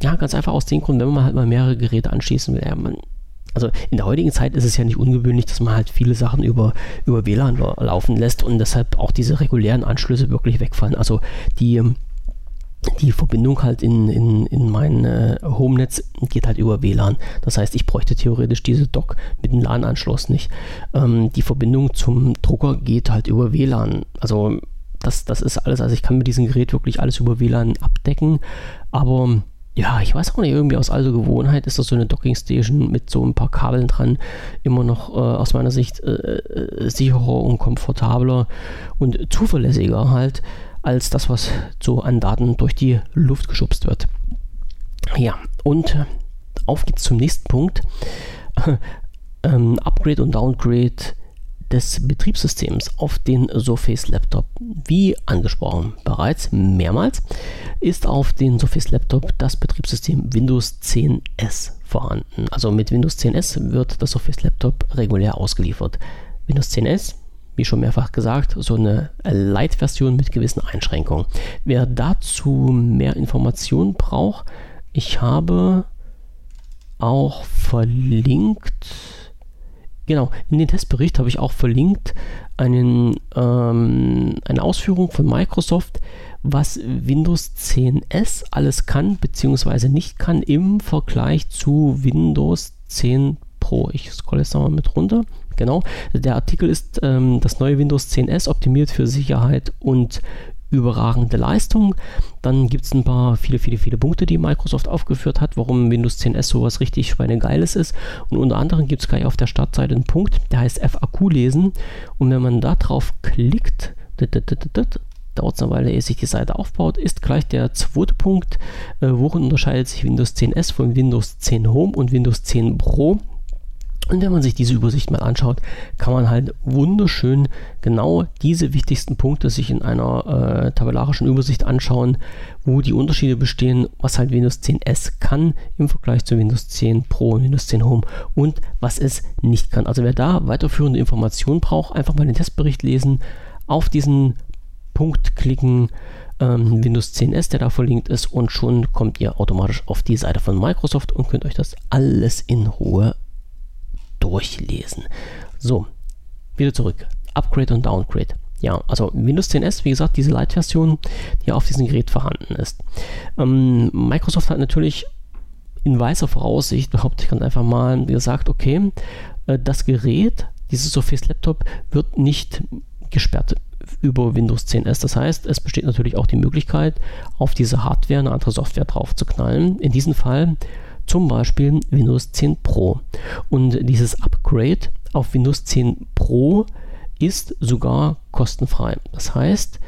ja, ganz einfach aus dem Grund, wenn man halt mal mehrere Geräte anschließen will. Ja, man, also in der heutigen Zeit ist es ja nicht ungewöhnlich, dass man halt viele Sachen über, über WLAN laufen lässt und deshalb auch diese regulären Anschlüsse wirklich wegfallen. Also die, die Verbindung halt in, in, in mein äh, Home-Netz geht halt über WLAN. Das heißt, ich bräuchte theoretisch diese Dock mit dem LAN-Anschluss nicht. Ähm, die Verbindung zum Drucker geht halt über WLAN. Also das, das ist alles, also ich kann mit diesem Gerät wirklich alles über WLAN abdecken, aber ja, ich weiß auch nicht, irgendwie aus alter Gewohnheit ist das so eine Dockingstation mit so ein paar Kabeln dran immer noch äh, aus meiner Sicht äh, äh, sicherer und komfortabler und zuverlässiger halt als das, was so an Daten durch die Luft geschubst wird. Ja, und auf geht's zum nächsten Punkt. ähm, Upgrade und Downgrade des Betriebssystems auf den Surface Laptop. Wie angesprochen bereits mehrmals ist auf den Surface Laptop das Betriebssystem Windows 10S vorhanden. Also mit Windows 10S wird das Surface Laptop regulär ausgeliefert. Windows 10S wie schon mehrfach gesagt, so eine Light-Version mit gewissen Einschränkungen. Wer dazu mehr Informationen braucht, ich habe auch verlinkt Genau, in den Testbericht habe ich auch verlinkt einen, ähm, eine Ausführung von Microsoft, was Windows 10S alles kann bzw. nicht kann im Vergleich zu Windows 10 Pro. Ich scrolle jetzt nochmal mit runter. Genau, der Artikel ist ähm, das neue Windows 10S optimiert für Sicherheit und überragende Leistung. Dann gibt es ein paar, viele, viele, viele Punkte, die Microsoft aufgeführt hat, warum Windows 10S sowas richtig schweinegeiles ist. Und unter anderem gibt es gleich auf der Startseite einen Punkt, der heißt FAQ lesen. Und wenn man da drauf klickt, dauert es eine Weile, ehe sich die Seite aufbaut, ist gleich der zweite Punkt, äh, worin unterscheidet sich Windows 10S von Windows 10 Home und Windows 10 Pro. Und wenn man sich diese Übersicht mal anschaut, kann man halt wunderschön genau diese wichtigsten Punkte sich in einer äh, tabellarischen Übersicht anschauen, wo die Unterschiede bestehen, was halt Windows 10 S kann im Vergleich zu Windows 10 Pro und Windows 10 Home und was es nicht kann. Also wer da weiterführende Informationen braucht, einfach mal den Testbericht lesen, auf diesen Punkt klicken, ähm, Windows 10 S, der da verlinkt ist und schon kommt ihr automatisch auf die Seite von Microsoft und könnt euch das alles in Ruhe durchlesen. So, wieder zurück. Upgrade und Downgrade. Ja, also Windows 10S, wie gesagt, diese Light-Version, die auf diesem Gerät vorhanden ist. Ähm, Microsoft hat natürlich in weißer Voraussicht, behaupte ich ganz einfach mal, gesagt, okay, äh, das Gerät, dieses Surface Laptop, wird nicht gesperrt über Windows 10S. Das heißt, es besteht natürlich auch die Möglichkeit, auf diese Hardware eine andere Software drauf zu knallen. In diesem Fall zum Beispiel Windows 10 Pro. Und dieses Upgrade auf Windows 10 Pro ist sogar kostenfrei. Das heißt,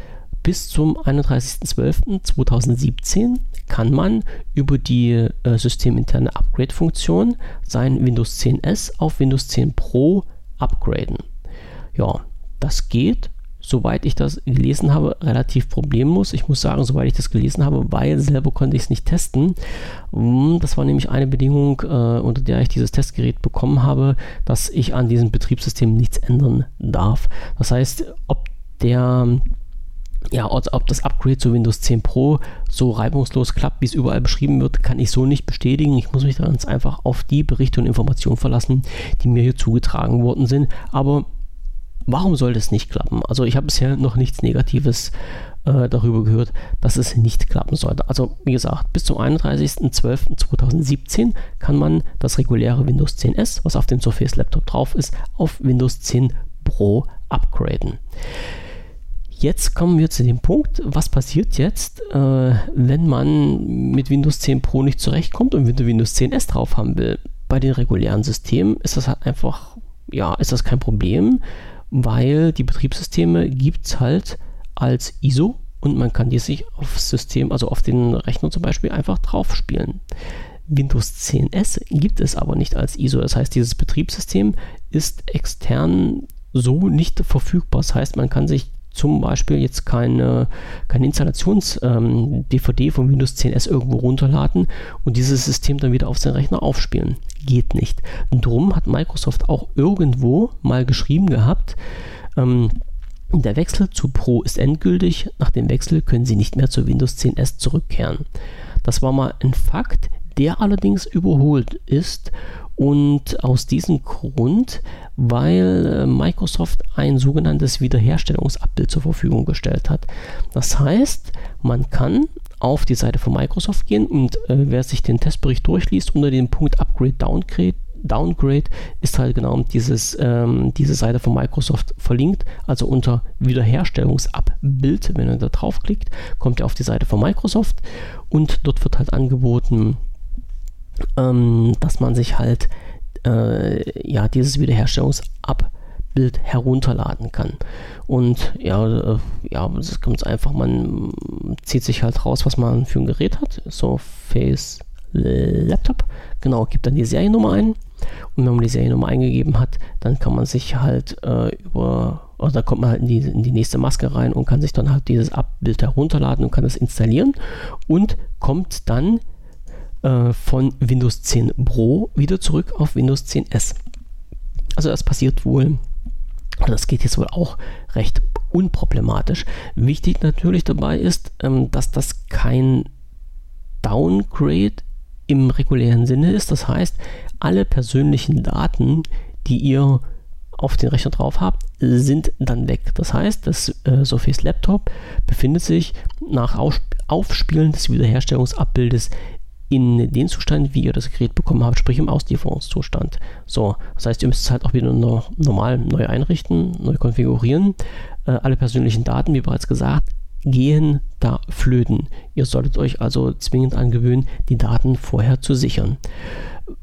bis zum 31.12.2017 kann man über die äh, systeminterne Upgrade-Funktion sein Windows 10S auf Windows 10 Pro upgraden. Ja, das geht, soweit ich das gelesen habe, relativ problemlos. Ich muss sagen, soweit ich das gelesen habe, weil selber konnte ich es nicht testen. Hm, das war nämlich eine Bedingung, äh, unter der ich dieses Testgerät bekommen habe, dass ich an diesem Betriebssystem nichts ändern darf. Das heißt, ob der ja, ob das Upgrade zu Windows 10 Pro so reibungslos klappt, wie es überall beschrieben wird, kann ich so nicht bestätigen. Ich muss mich ganz einfach auf die Berichte und Informationen verlassen, die mir hier zugetragen worden sind. Aber warum soll das nicht klappen? Also ich habe bisher noch nichts Negatives äh, darüber gehört, dass es nicht klappen sollte. Also wie gesagt, bis zum 31.12.2017 kann man das reguläre Windows 10S, was auf dem Surface Laptop drauf ist, auf Windows 10 Pro upgraden. Jetzt kommen wir zu dem Punkt, was passiert jetzt, äh, wenn man mit Windows 10 Pro nicht zurechtkommt und Windows 10 S drauf haben will. Bei den regulären Systemen ist das halt einfach, ja, ist das kein Problem, weil die Betriebssysteme gibt es halt als ISO und man kann die sich aufs System, also auf den Rechner zum Beispiel, einfach drauf spielen. Windows 10S gibt es aber nicht als ISO. Das heißt, dieses Betriebssystem ist extern so nicht verfügbar. Das heißt, man kann sich zum Beispiel jetzt keine, keine Installations-DVD ähm, von Windows 10S irgendwo runterladen und dieses System dann wieder auf seinen Rechner aufspielen. Geht nicht. Drum hat Microsoft auch irgendwo mal geschrieben gehabt, ähm, der Wechsel zu Pro ist endgültig. Nach dem Wechsel können Sie nicht mehr zu Windows 10S zurückkehren. Das war mal ein Fakt, der allerdings überholt ist und aus diesem Grund, weil äh, Microsoft ein sogenanntes Wiederherstellungsabbild zur Verfügung gestellt hat. Das heißt, man kann auf die Seite von Microsoft gehen und äh, wer sich den Testbericht durchliest, unter dem Punkt Upgrade Downgrade Downgrade ist halt genau dieses, ähm, diese Seite von Microsoft verlinkt. Also unter Wiederherstellungsabbild, wenn ihr da draufklickt, kommt ihr auf die Seite von Microsoft und dort wird halt angeboten, ähm, dass man sich halt äh, ja dieses Wiederherstellungsabbild herunterladen kann. Und ja, äh, ja, das kommt einfach, man zieht sich halt raus, was man für ein Gerät hat. So Face Laptop. Genau, gibt dann die Seriennummer ein. Und wenn man die Seriennummer eingegeben hat, dann kann man sich halt äh, über, oder da kommt man halt in die, in die nächste Maske rein und kann sich dann halt dieses Abbild herunterladen und kann es installieren und kommt dann äh, von Windows 10 Pro wieder zurück auf Windows 10 S. Also das passiert wohl, das geht jetzt wohl auch recht unproblematisch. Wichtig natürlich dabei ist, ähm, dass das kein Downgrade im regulären Sinne ist. Das heißt, alle persönlichen Daten, die ihr auf den Rechner drauf habt, sind dann weg. Das heißt, das äh, Surface Laptop befindet sich nach Aufspielen des Wiederherstellungsabbildes in den Zustand, wie ihr das Gerät bekommen habt, sprich im Auslieferungszustand. So, das heißt, ihr müsst es halt auch wieder normal neu einrichten, neu konfigurieren. Äh, alle persönlichen Daten, wie bereits gesagt, gehen da flöten. Ihr solltet euch also zwingend angewöhnen, die Daten vorher zu sichern.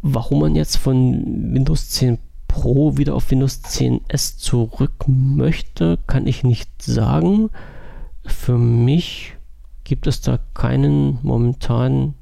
Warum man jetzt von Windows 10 Pro wieder auf Windows 10 S zurück möchte, kann ich nicht sagen. Für mich gibt es da keinen momentanen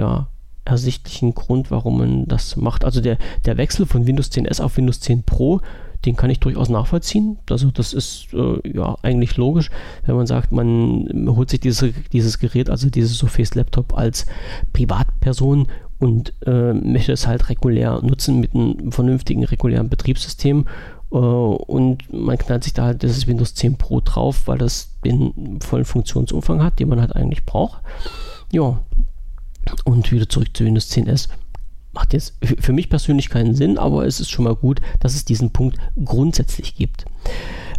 ja, ersichtlichen Grund, warum man das macht. Also der, der Wechsel von Windows 10S auf Windows 10 Pro, den kann ich durchaus nachvollziehen. Also das ist äh, ja eigentlich logisch, wenn man sagt, man holt sich diese, dieses Gerät, also dieses Surface Laptop als Privatperson und äh, möchte es halt regulär nutzen mit einem vernünftigen regulären Betriebssystem äh, und man knallt sich da halt dieses Windows 10 Pro drauf, weil das den vollen Funktionsumfang hat, den man halt eigentlich braucht. Ja, und wieder zurück zu Windows 10S. Macht jetzt für mich persönlich keinen Sinn, aber es ist schon mal gut, dass es diesen Punkt grundsätzlich gibt.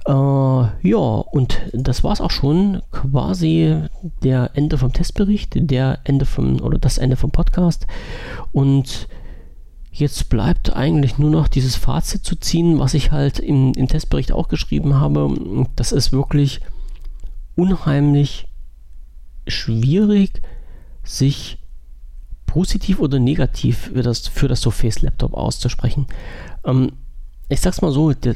Äh, ja, und das war es auch schon quasi der Ende vom Testbericht, der Ende vom oder das Ende vom Podcast. Und Jetzt bleibt eigentlich nur noch dieses Fazit zu ziehen, was ich halt im, im Testbericht auch geschrieben habe. Das ist wirklich unheimlich schwierig, sich positiv oder negativ für das, für das Surface Laptop auszusprechen. Ähm, ich sag's mal so, der,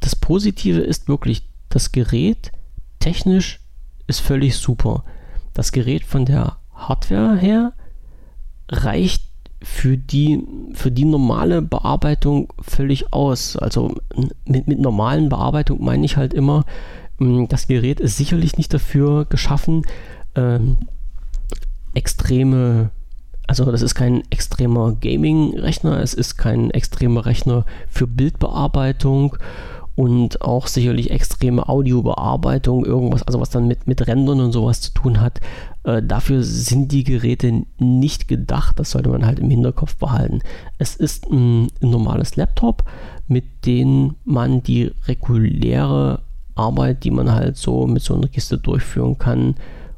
das Positive ist wirklich, das Gerät technisch ist völlig super. Das Gerät von der Hardware her reicht für die, für die normale Bearbeitung völlig aus. Also mit, mit normalen Bearbeitung meine ich halt immer, mm, das Gerät ist sicherlich nicht dafür geschaffen, ähm, extreme, also das ist kein extremer Gaming-Rechner, es ist kein extremer Rechner für Bildbearbeitung und auch sicherlich extreme Audiobearbeitung, irgendwas, also was dann mit, mit Rendern und sowas zu tun hat. Äh, dafür sind die Geräte nicht gedacht, das sollte man halt im Hinterkopf behalten. Es ist ein, ein normales Laptop, mit dem man die reguläre Arbeit, die man halt so mit so einer Kiste durchführen kann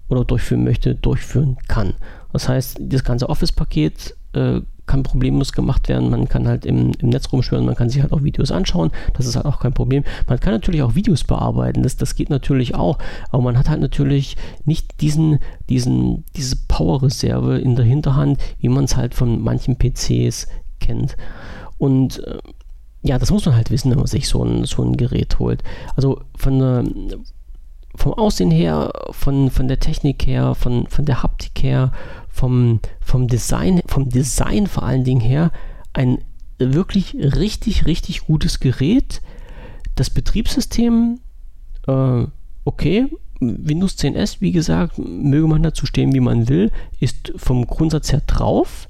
oder durchführen möchte, durchführen kann. Das heißt, das ganze Office-Paket äh, kann problemlos gemacht werden. Man kann halt im, im Netz rumschwören, man kann sich halt auch Videos anschauen. Das ist halt auch kein Problem. Man kann natürlich auch Videos bearbeiten. Das, das geht natürlich auch. Aber man hat halt natürlich nicht diesen, diesen, diese Power-Reserve in der Hinterhand, wie man es halt von manchen PCs kennt. Und äh, ja, das muss man halt wissen, wenn man sich so ein, so ein Gerät holt. Also von der vom Aussehen her, von, von der Technik her, von, von der Haptik her, vom, vom Design, vom Design vor allen Dingen her, ein wirklich richtig, richtig gutes Gerät. Das Betriebssystem, äh, okay, Windows 10S, wie gesagt, möge man dazu stehen, wie man will, ist vom Grundsatz her drauf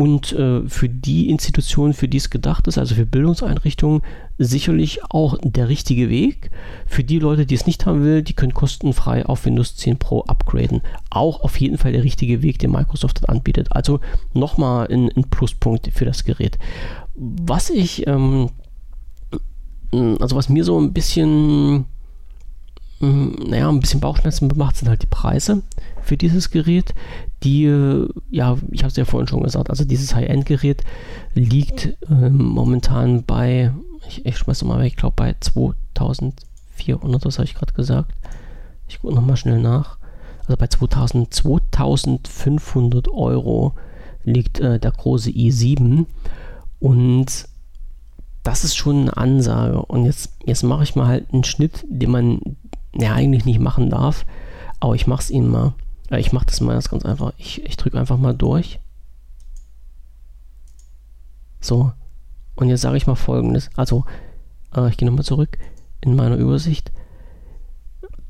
und äh, für die Institutionen, für die es gedacht ist, also für Bildungseinrichtungen, sicherlich auch der richtige Weg. Für die Leute, die es nicht haben will, die können kostenfrei auf Windows 10 Pro upgraden. Auch auf jeden Fall der richtige Weg, den Microsoft anbietet. Also nochmal ein, ein Pluspunkt für das Gerät. Was ich, ähm, also was mir so ein bisschen naja, ein bisschen Bauchschmerzen macht, sind halt die Preise für dieses Gerät. Die, ja, ich habe es ja vorhin schon gesagt, also dieses High-End-Gerät liegt ähm, momentan bei, ich, ich schmeiße mal weg, ich glaube bei 2400, das habe ich gerade gesagt. Ich gucke nochmal schnell nach. Also bei 2000, 2500 Euro liegt äh, der große i7 und das ist schon eine Ansage. Und jetzt, jetzt mache ich mal halt einen Schnitt, den man ja eigentlich nicht machen darf. Aber ich mache es Ihnen mal. Äh, ich mache das mal ganz einfach. Ich, ich drücke einfach mal durch. So. Und jetzt sage ich mal folgendes. Also, äh, ich gehe nochmal zurück in meiner Übersicht.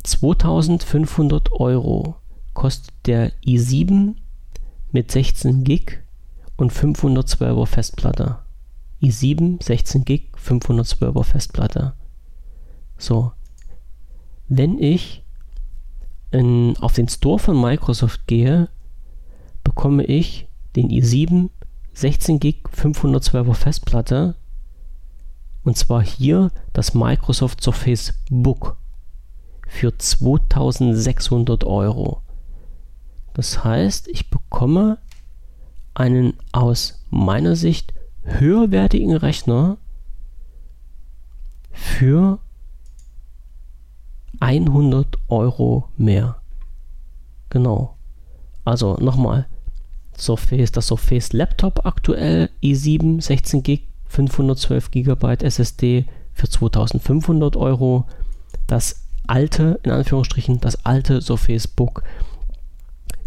2500 Euro kostet der i7 mit 16 Gig und 512er Festplatte. i7, 16 Gig, 512er Festplatte. So, wenn ich in, auf den Store von Microsoft gehe, bekomme ich den i7 16 GB 512er Festplatte und zwar hier das Microsoft Surface Book für 2600 Euro. Das heißt, ich bekomme einen aus meiner Sicht höherwertigen Rechner für 100 Euro mehr. Genau. Also nochmal. Surface, das Surface Laptop aktuell i7 16 GB 512 GB SSD für 2500 Euro. Das alte, in Anführungsstrichen, das alte Surface Book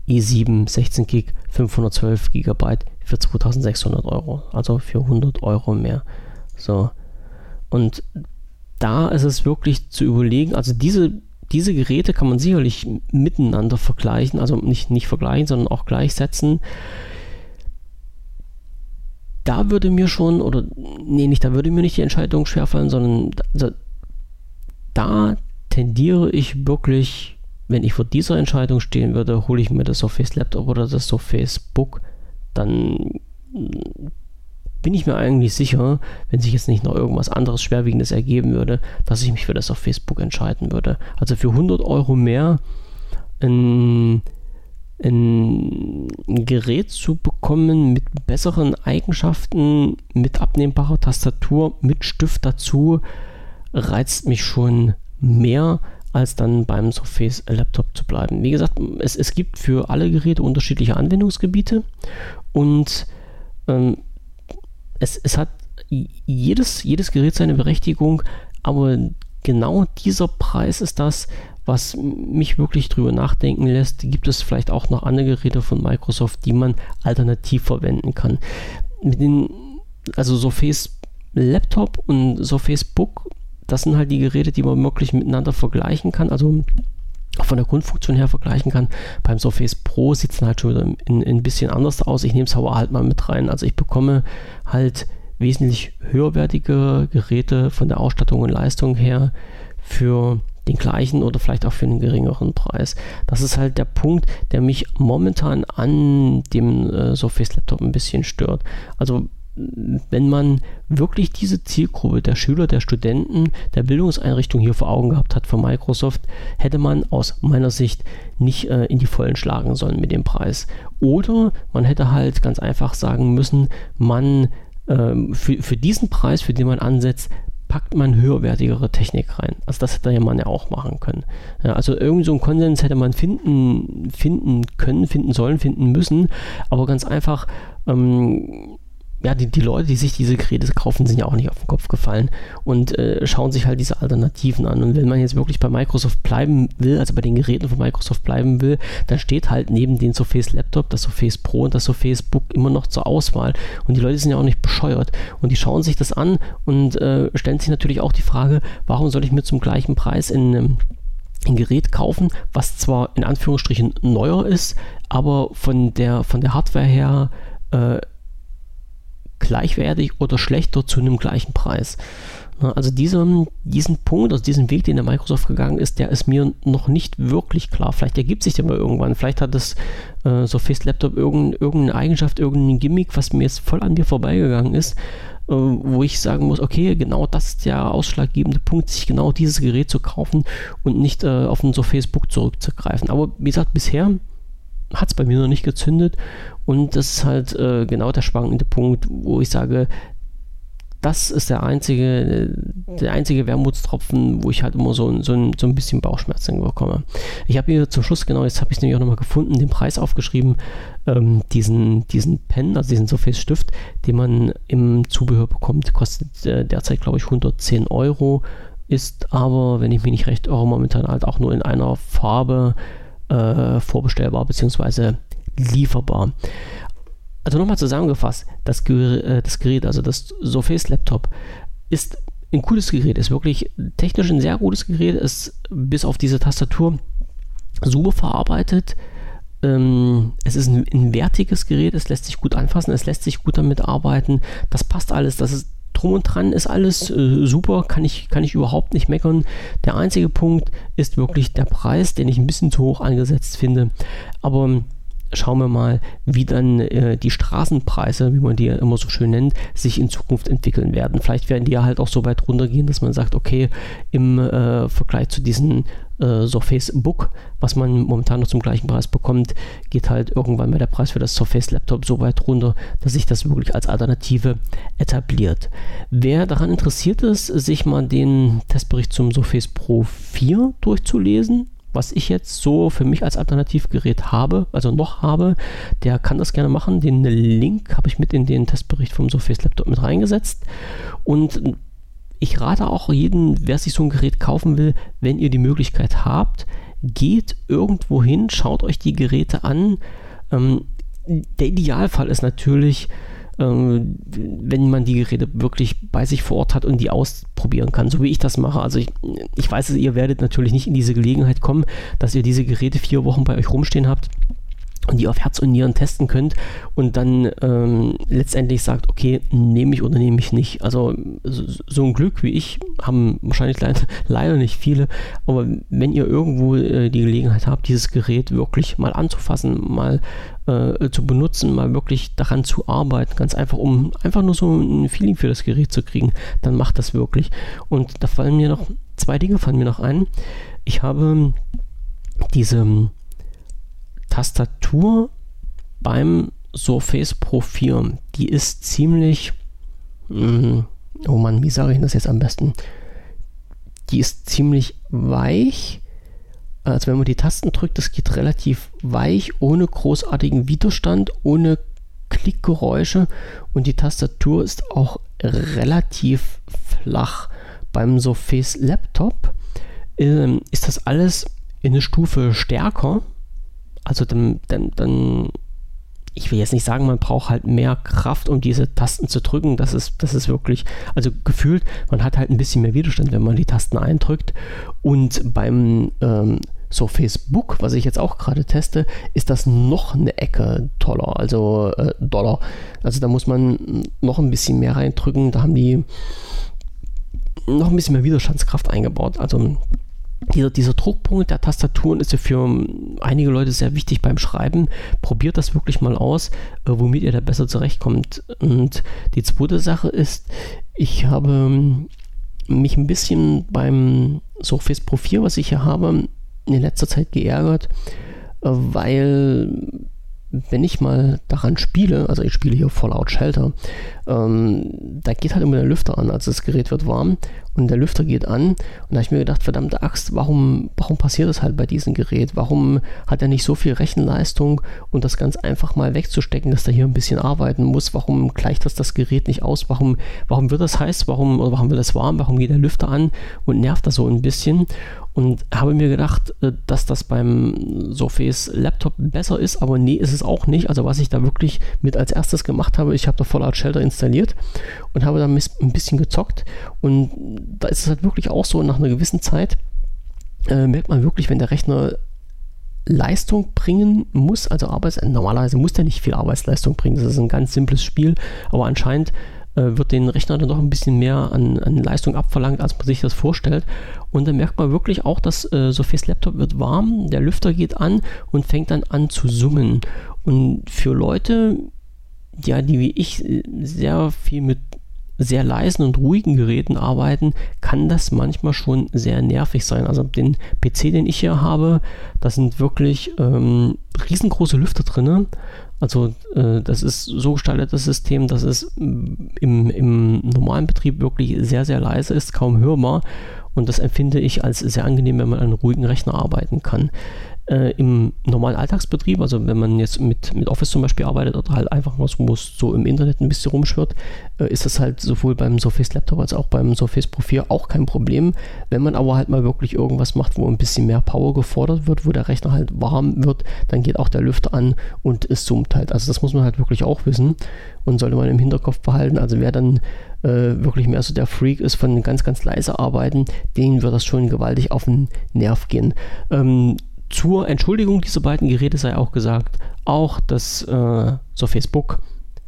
i7 16 GB 512 GB für 2600 Euro. Also für 100 Euro mehr. So. Und da ist es wirklich zu überlegen, also diese, diese Geräte kann man sicherlich miteinander vergleichen, also nicht, nicht vergleichen, sondern auch gleichsetzen. Da würde mir schon, oder nee, nicht, da würde mir nicht die Entscheidung schwerfallen, sondern also, da tendiere ich wirklich, wenn ich vor dieser Entscheidung stehen würde, hole ich mir das Surface Laptop oder das Surface Book, dann bin ich mir eigentlich sicher, wenn sich jetzt nicht noch irgendwas anderes Schwerwiegendes ergeben würde, dass ich mich für das auf Facebook entscheiden würde. Also für 100 Euro mehr ein, ein Gerät zu bekommen mit besseren Eigenschaften, mit abnehmbarer Tastatur, mit Stift dazu, reizt mich schon mehr als dann beim Surface Laptop zu bleiben. Wie gesagt, es, es gibt für alle Geräte unterschiedliche Anwendungsgebiete und ähm, es, es hat jedes, jedes Gerät seine Berechtigung, aber genau dieser Preis ist das, was mich wirklich drüber nachdenken lässt. Gibt es vielleicht auch noch andere Geräte von Microsoft, die man alternativ verwenden kann? Mit den, also Surface Laptop und Surface Book, das sind halt die Geräte, die man wirklich miteinander vergleichen kann. Also von der Grundfunktion her vergleichen kann. Beim Surface Pro sieht es halt schon wieder ein, bisschen anders aus. Ich nehme es aber halt mal mit rein. Also ich bekomme halt wesentlich höherwertige Geräte von der Ausstattung und Leistung her für den gleichen oder vielleicht auch für einen geringeren Preis. Das ist halt der Punkt, der mich momentan an dem äh, Surface Laptop ein bisschen stört. Also wenn man wirklich diese Zielgruppe der Schüler, der Studenten, der Bildungseinrichtung hier vor Augen gehabt hat von Microsoft, hätte man aus meiner Sicht nicht äh, in die Vollen schlagen sollen mit dem Preis. Oder man hätte halt ganz einfach sagen müssen, man ähm, für, für diesen Preis, für den man ansetzt, packt man höherwertigere Technik rein. Also das hätte man ja auch machen können. Ja, also irgendwie so einen Konsens hätte man finden, finden können, finden sollen, finden müssen, aber ganz einfach ähm, ja, die, die Leute, die sich diese Geräte kaufen, sind ja auch nicht auf den Kopf gefallen und äh, schauen sich halt diese Alternativen an. Und wenn man jetzt wirklich bei Microsoft bleiben will, also bei den Geräten von Microsoft bleiben will, dann steht halt neben den Surface Laptop, das Surface Pro und das Surface Book immer noch zur Auswahl. Und die Leute sind ja auch nicht bescheuert. Und die schauen sich das an und äh, stellen sich natürlich auch die Frage, warum soll ich mir zum gleichen Preis in ähm, ein Gerät kaufen, was zwar in Anführungsstrichen neuer ist, aber von der, von der Hardware her äh, gleichwertig oder schlechter zu einem gleichen Preis. Also diesen, diesen Punkt, also diesen Weg, den der Microsoft gegangen ist, der ist mir noch nicht wirklich klar. Vielleicht ergibt sich der mal irgendwann. Vielleicht hat das äh, Surface Laptop irgendein, irgendeine Eigenschaft, irgendein Gimmick, was mir jetzt voll an mir vorbeigegangen ist, äh, wo ich sagen muss, okay, genau das ist der ausschlaggebende Punkt, sich genau dieses Gerät zu kaufen und nicht äh, auf ein Surface Book zurückzugreifen. Aber wie gesagt, bisher hat es bei mir noch nicht gezündet. Und das ist halt äh, genau der spannende Punkt, wo ich sage, das ist der einzige, der einzige Wermutstropfen, wo ich halt immer so, so, ein, so ein bisschen Bauchschmerzen bekomme. Ich habe hier zum Schluss, genau, jetzt habe ich es nämlich auch nochmal gefunden, den Preis aufgeschrieben, ähm, diesen, diesen Pen, also diesen Surface Stift, den man im Zubehör bekommt, kostet äh, derzeit, glaube ich, 110 Euro, ist aber, wenn ich mich nicht recht irre, momentan halt auch nur in einer Farbe äh, vorbestellbar bzw. lieferbar. Also nochmal zusammengefasst, das, äh, das Gerät, also das Surface Laptop, ist ein cooles Gerät, ist wirklich technisch ein sehr gutes Gerät, ist bis auf diese Tastatur super verarbeitet. Ähm, es ist ein, ein wertiges Gerät, es lässt sich gut anfassen, es lässt sich gut damit arbeiten. Das passt alles, das ist drum und dran ist alles äh, super, kann ich, kann ich überhaupt nicht meckern. Der einzige Punkt ist wirklich der Preis, den ich ein bisschen zu hoch angesetzt finde. Aber schauen wir mal, wie dann äh, die Straßenpreise, wie man die immer so schön nennt, sich in Zukunft entwickeln werden. Vielleicht werden die ja halt auch so weit runtergehen, dass man sagt, okay, im äh, Vergleich zu diesen äh, Surface Book, was man momentan noch zum gleichen Preis bekommt, geht halt irgendwann mal der Preis für das Surface Laptop so weit runter, dass sich das wirklich als Alternative etabliert. Wer daran interessiert ist, sich mal den Testbericht zum Surface Pro 4 durchzulesen, was ich jetzt so für mich als Alternativgerät habe, also noch habe, der kann das gerne machen. Den Link habe ich mit in den Testbericht vom Surface Laptop mit reingesetzt. Und ich rate auch jeden, wer sich so ein Gerät kaufen will, wenn ihr die Möglichkeit habt, geht irgendwo hin, schaut euch die Geräte an. Ähm, der Idealfall ist natürlich, ähm, wenn man die Geräte wirklich bei sich vor Ort hat und die ausprobieren kann, so wie ich das mache. Also ich, ich weiß, ihr werdet natürlich nicht in diese Gelegenheit kommen, dass ihr diese Geräte vier Wochen bei euch rumstehen habt und die auf Herz und Nieren testen könnt und dann ähm, letztendlich sagt, okay, nehme ich oder nehme ich nicht. Also so, so ein Glück wie ich haben wahrscheinlich leider, leider nicht viele, aber wenn ihr irgendwo äh, die Gelegenheit habt, dieses Gerät wirklich mal anzufassen, mal äh, zu benutzen, mal wirklich daran zu arbeiten, ganz einfach, um einfach nur so ein Feeling für das Gerät zu kriegen, dann macht das wirklich. Und da fallen mir noch zwei Dinge fallen mir noch ein. Ich habe diese Tastatur beim Surface Pro 4, die ist ziemlich, mh, mm, oh Mann, wie sage ich das jetzt am besten? Die ist ziemlich weich. Also wenn man die Tasten drückt, das geht relativ weich, ohne großartigen Widerstand, ohne Klickgeräusche und die Tastatur ist auch relativ flach. Beim Surface Laptop ähm, ist das alles in eine Stufe stärker. Also dann, dann, dann ich will jetzt nicht sagen, man braucht halt mehr Kraft, um diese Tasten zu drücken. Das ist, das ist wirklich, also gefühlt, man hat halt ein bisschen mehr Widerstand, wenn man die Tasten eindrückt. Und beim ähm, so Facebook, was ich jetzt auch gerade teste, ist das noch eine Ecke toller, also äh, Dollar. Also da muss man noch ein bisschen mehr reindrücken. Da haben die noch ein bisschen mehr Widerstandskraft eingebaut. Also dieser, dieser Druckpunkt der Tastaturen ist ja für einige Leute sehr wichtig beim Schreiben. Probiert das wirklich mal aus, äh, womit ihr da besser zurechtkommt. Und die zweite Sache ist, ich habe mich ein bisschen beim Surface Pro 4, was ich hier habe, in letzter Zeit geärgert, äh, weil wenn ich mal daran spiele, also ich spiele hier Fallout Shelter, ähm, da geht halt immer der Lüfter an, also das Gerät wird warm und der Lüfter geht an und da habe ich mir gedacht, verdammte Axt, warum, warum passiert das halt bei diesem Gerät? Warum hat er nicht so viel Rechenleistung und das ganz einfach mal wegzustecken, dass er hier ein bisschen arbeiten muss? Warum gleicht das das Gerät nicht aus? Warum, warum wird das heiß? Warum, oder warum wird das warm? Warum geht der Lüfter an und nervt das so ein bisschen? und habe mir gedacht, äh, dass das beim Surface Laptop besser ist, aber nee, ist es auch nicht. Also was ich da wirklich mit als erstes gemacht habe, ich habe da Fallout Shelter installiert und habe da ein bisschen gezockt und da ist es halt wirklich auch so, nach einer gewissen Zeit äh, merkt man wirklich, wenn der Rechner Leistung bringen muss, also Arbeits normalerweise muss der nicht viel Arbeitsleistung bringen, das ist ein ganz simples Spiel, aber anscheinend äh, wird den Rechner dann doch ein bisschen mehr an, an, Leistung abverlangt, als man sich das vorstellt. Und dann merkt man wirklich auch, dass äh, Sophies Laptop wird warm, der Lüfter geht an und fängt dann an zu summen. Und für Leute, ja, die wie ich sehr viel mit sehr leisen und ruhigen Geräten arbeiten, kann das manchmal schon sehr nervig sein. Also den PC, den ich hier habe, da sind wirklich ähm, riesengroße Lüfter drin. Also äh, das ist so gestaltet, das System, dass es im, im normalen Betrieb wirklich sehr, sehr leise ist, kaum hörbar. Und das empfinde ich als sehr angenehm, wenn man an ruhigen Rechner arbeiten kann äh, im normalen Alltagsbetrieb, also wenn man jetzt mit, mit Office zum Beispiel arbeitet oder halt einfach was muss so im Internet ein bisschen rumschwirrt, äh, ist das halt sowohl beim Surface Laptop als auch beim Surface Pro 4 auch kein Problem. Wenn man aber halt mal wirklich irgendwas macht, wo ein bisschen mehr Power gefordert wird, wo der Rechner halt warm wird, dann geht auch der Lüfter an und es summt halt. Also das muss man halt wirklich auch wissen und sollte man im Hinterkopf behalten. Also wer dann äh, wirklich mehr so der Freak ist von ganz, ganz leise Arbeiten, denen wird das schon gewaltig auf den Nerv gehen. Ähm, zur Entschuldigung dieser beiden Geräte sei auch gesagt, auch das äh, so Facebook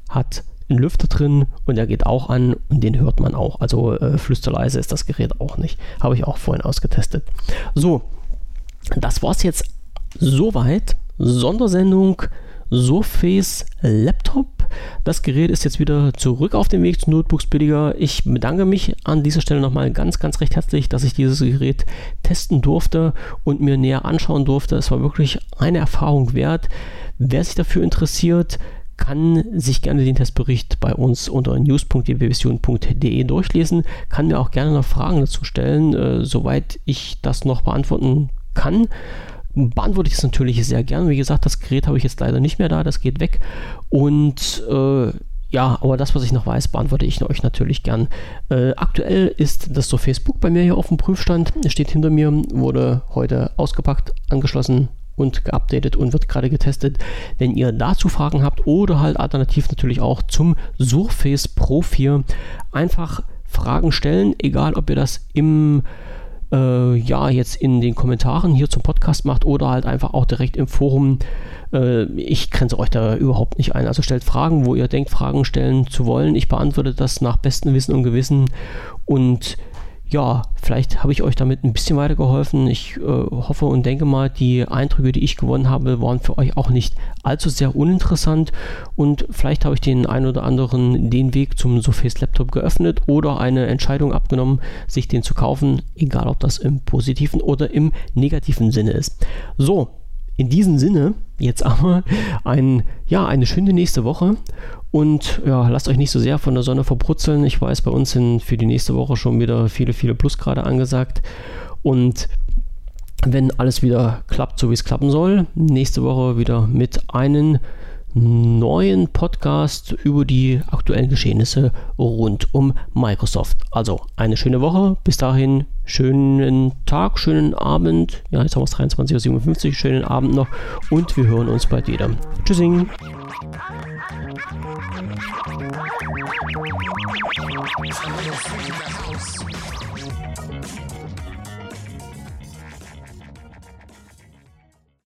hat einen Lüfter drin und der geht auch an und den hört man auch. Also äh, flüsterleise ist das Gerät auch nicht. Habe ich auch vorhin ausgetestet. So, das war es jetzt soweit. Sondersendung Surface Laptop. Das Gerät ist jetzt wieder zurück auf dem Weg zu Notebooks billiger. Ich bedanke mich an dieser Stelle nochmal ganz, ganz recht herzlich, dass ich dieses Gerät testen durfte und mir näher anschauen durfte. Es war wirklich eine Erfahrung wert. Wer sich dafür interessiert, kann sich gerne den Testbericht bei uns unter news.dbvision.de durchlesen, kann mir auch gerne noch Fragen dazu stellen, äh, soweit ich das noch beantworten kann beantworte ich es natürlich sehr gern. Wie gesagt, das Gerät habe ich jetzt leider nicht mehr da, das geht weg. Und äh, ja, aber das, was ich noch weiß, beantworte ich euch natürlich gern. Äh, aktuell ist das so Facebook bei mir hier auf dem Prüfstand. Es steht hinter mir, wurde heute ausgepackt, angeschlossen und geupdatet und wird gerade getestet. Wenn ihr dazu Fragen habt oder halt alternativ natürlich auch zum Surface Pro 4, einfach Fragen stellen, egal ob ihr das im äh, ja jetzt in den Kommentaren hier zum Podcast macht oder halt einfach auch direkt im Forum. Äh, ich grenze euch da überhaupt nicht ein. Also stellt Fragen, wo ihr denkt, Fragen stellen zu wollen. Ich beantworte das nach bestem Wissen und Gewissen und ja, vielleicht habe ich euch damit ein bisschen weitergeholfen. Ich äh, hoffe und denke mal, die Eindrücke, die ich gewonnen habe, waren für euch auch nicht allzu sehr uninteressant und vielleicht habe ich den einen oder anderen den Weg zum Surface Laptop geöffnet oder eine Entscheidung abgenommen, sich den zu kaufen, egal ob das im positiven oder im negativen Sinne ist. So, in diesem Sinne, jetzt aber ein, ja, eine schöne nächste Woche. Und ja, lasst euch nicht so sehr von der Sonne verbrutzeln. Ich weiß, bei uns sind für die nächste Woche schon wieder viele, viele Plusgrade angesagt. Und wenn alles wieder klappt, so wie es klappen soll, nächste Woche wieder mit einem neuen Podcast über die aktuellen Geschehnisse rund um Microsoft. Also eine schöne Woche. Bis dahin, schönen Tag, schönen Abend. Ja, jetzt haben wir es 23.57 Uhr. Schönen Abend noch und wir hören uns bald wieder. Tschüssing.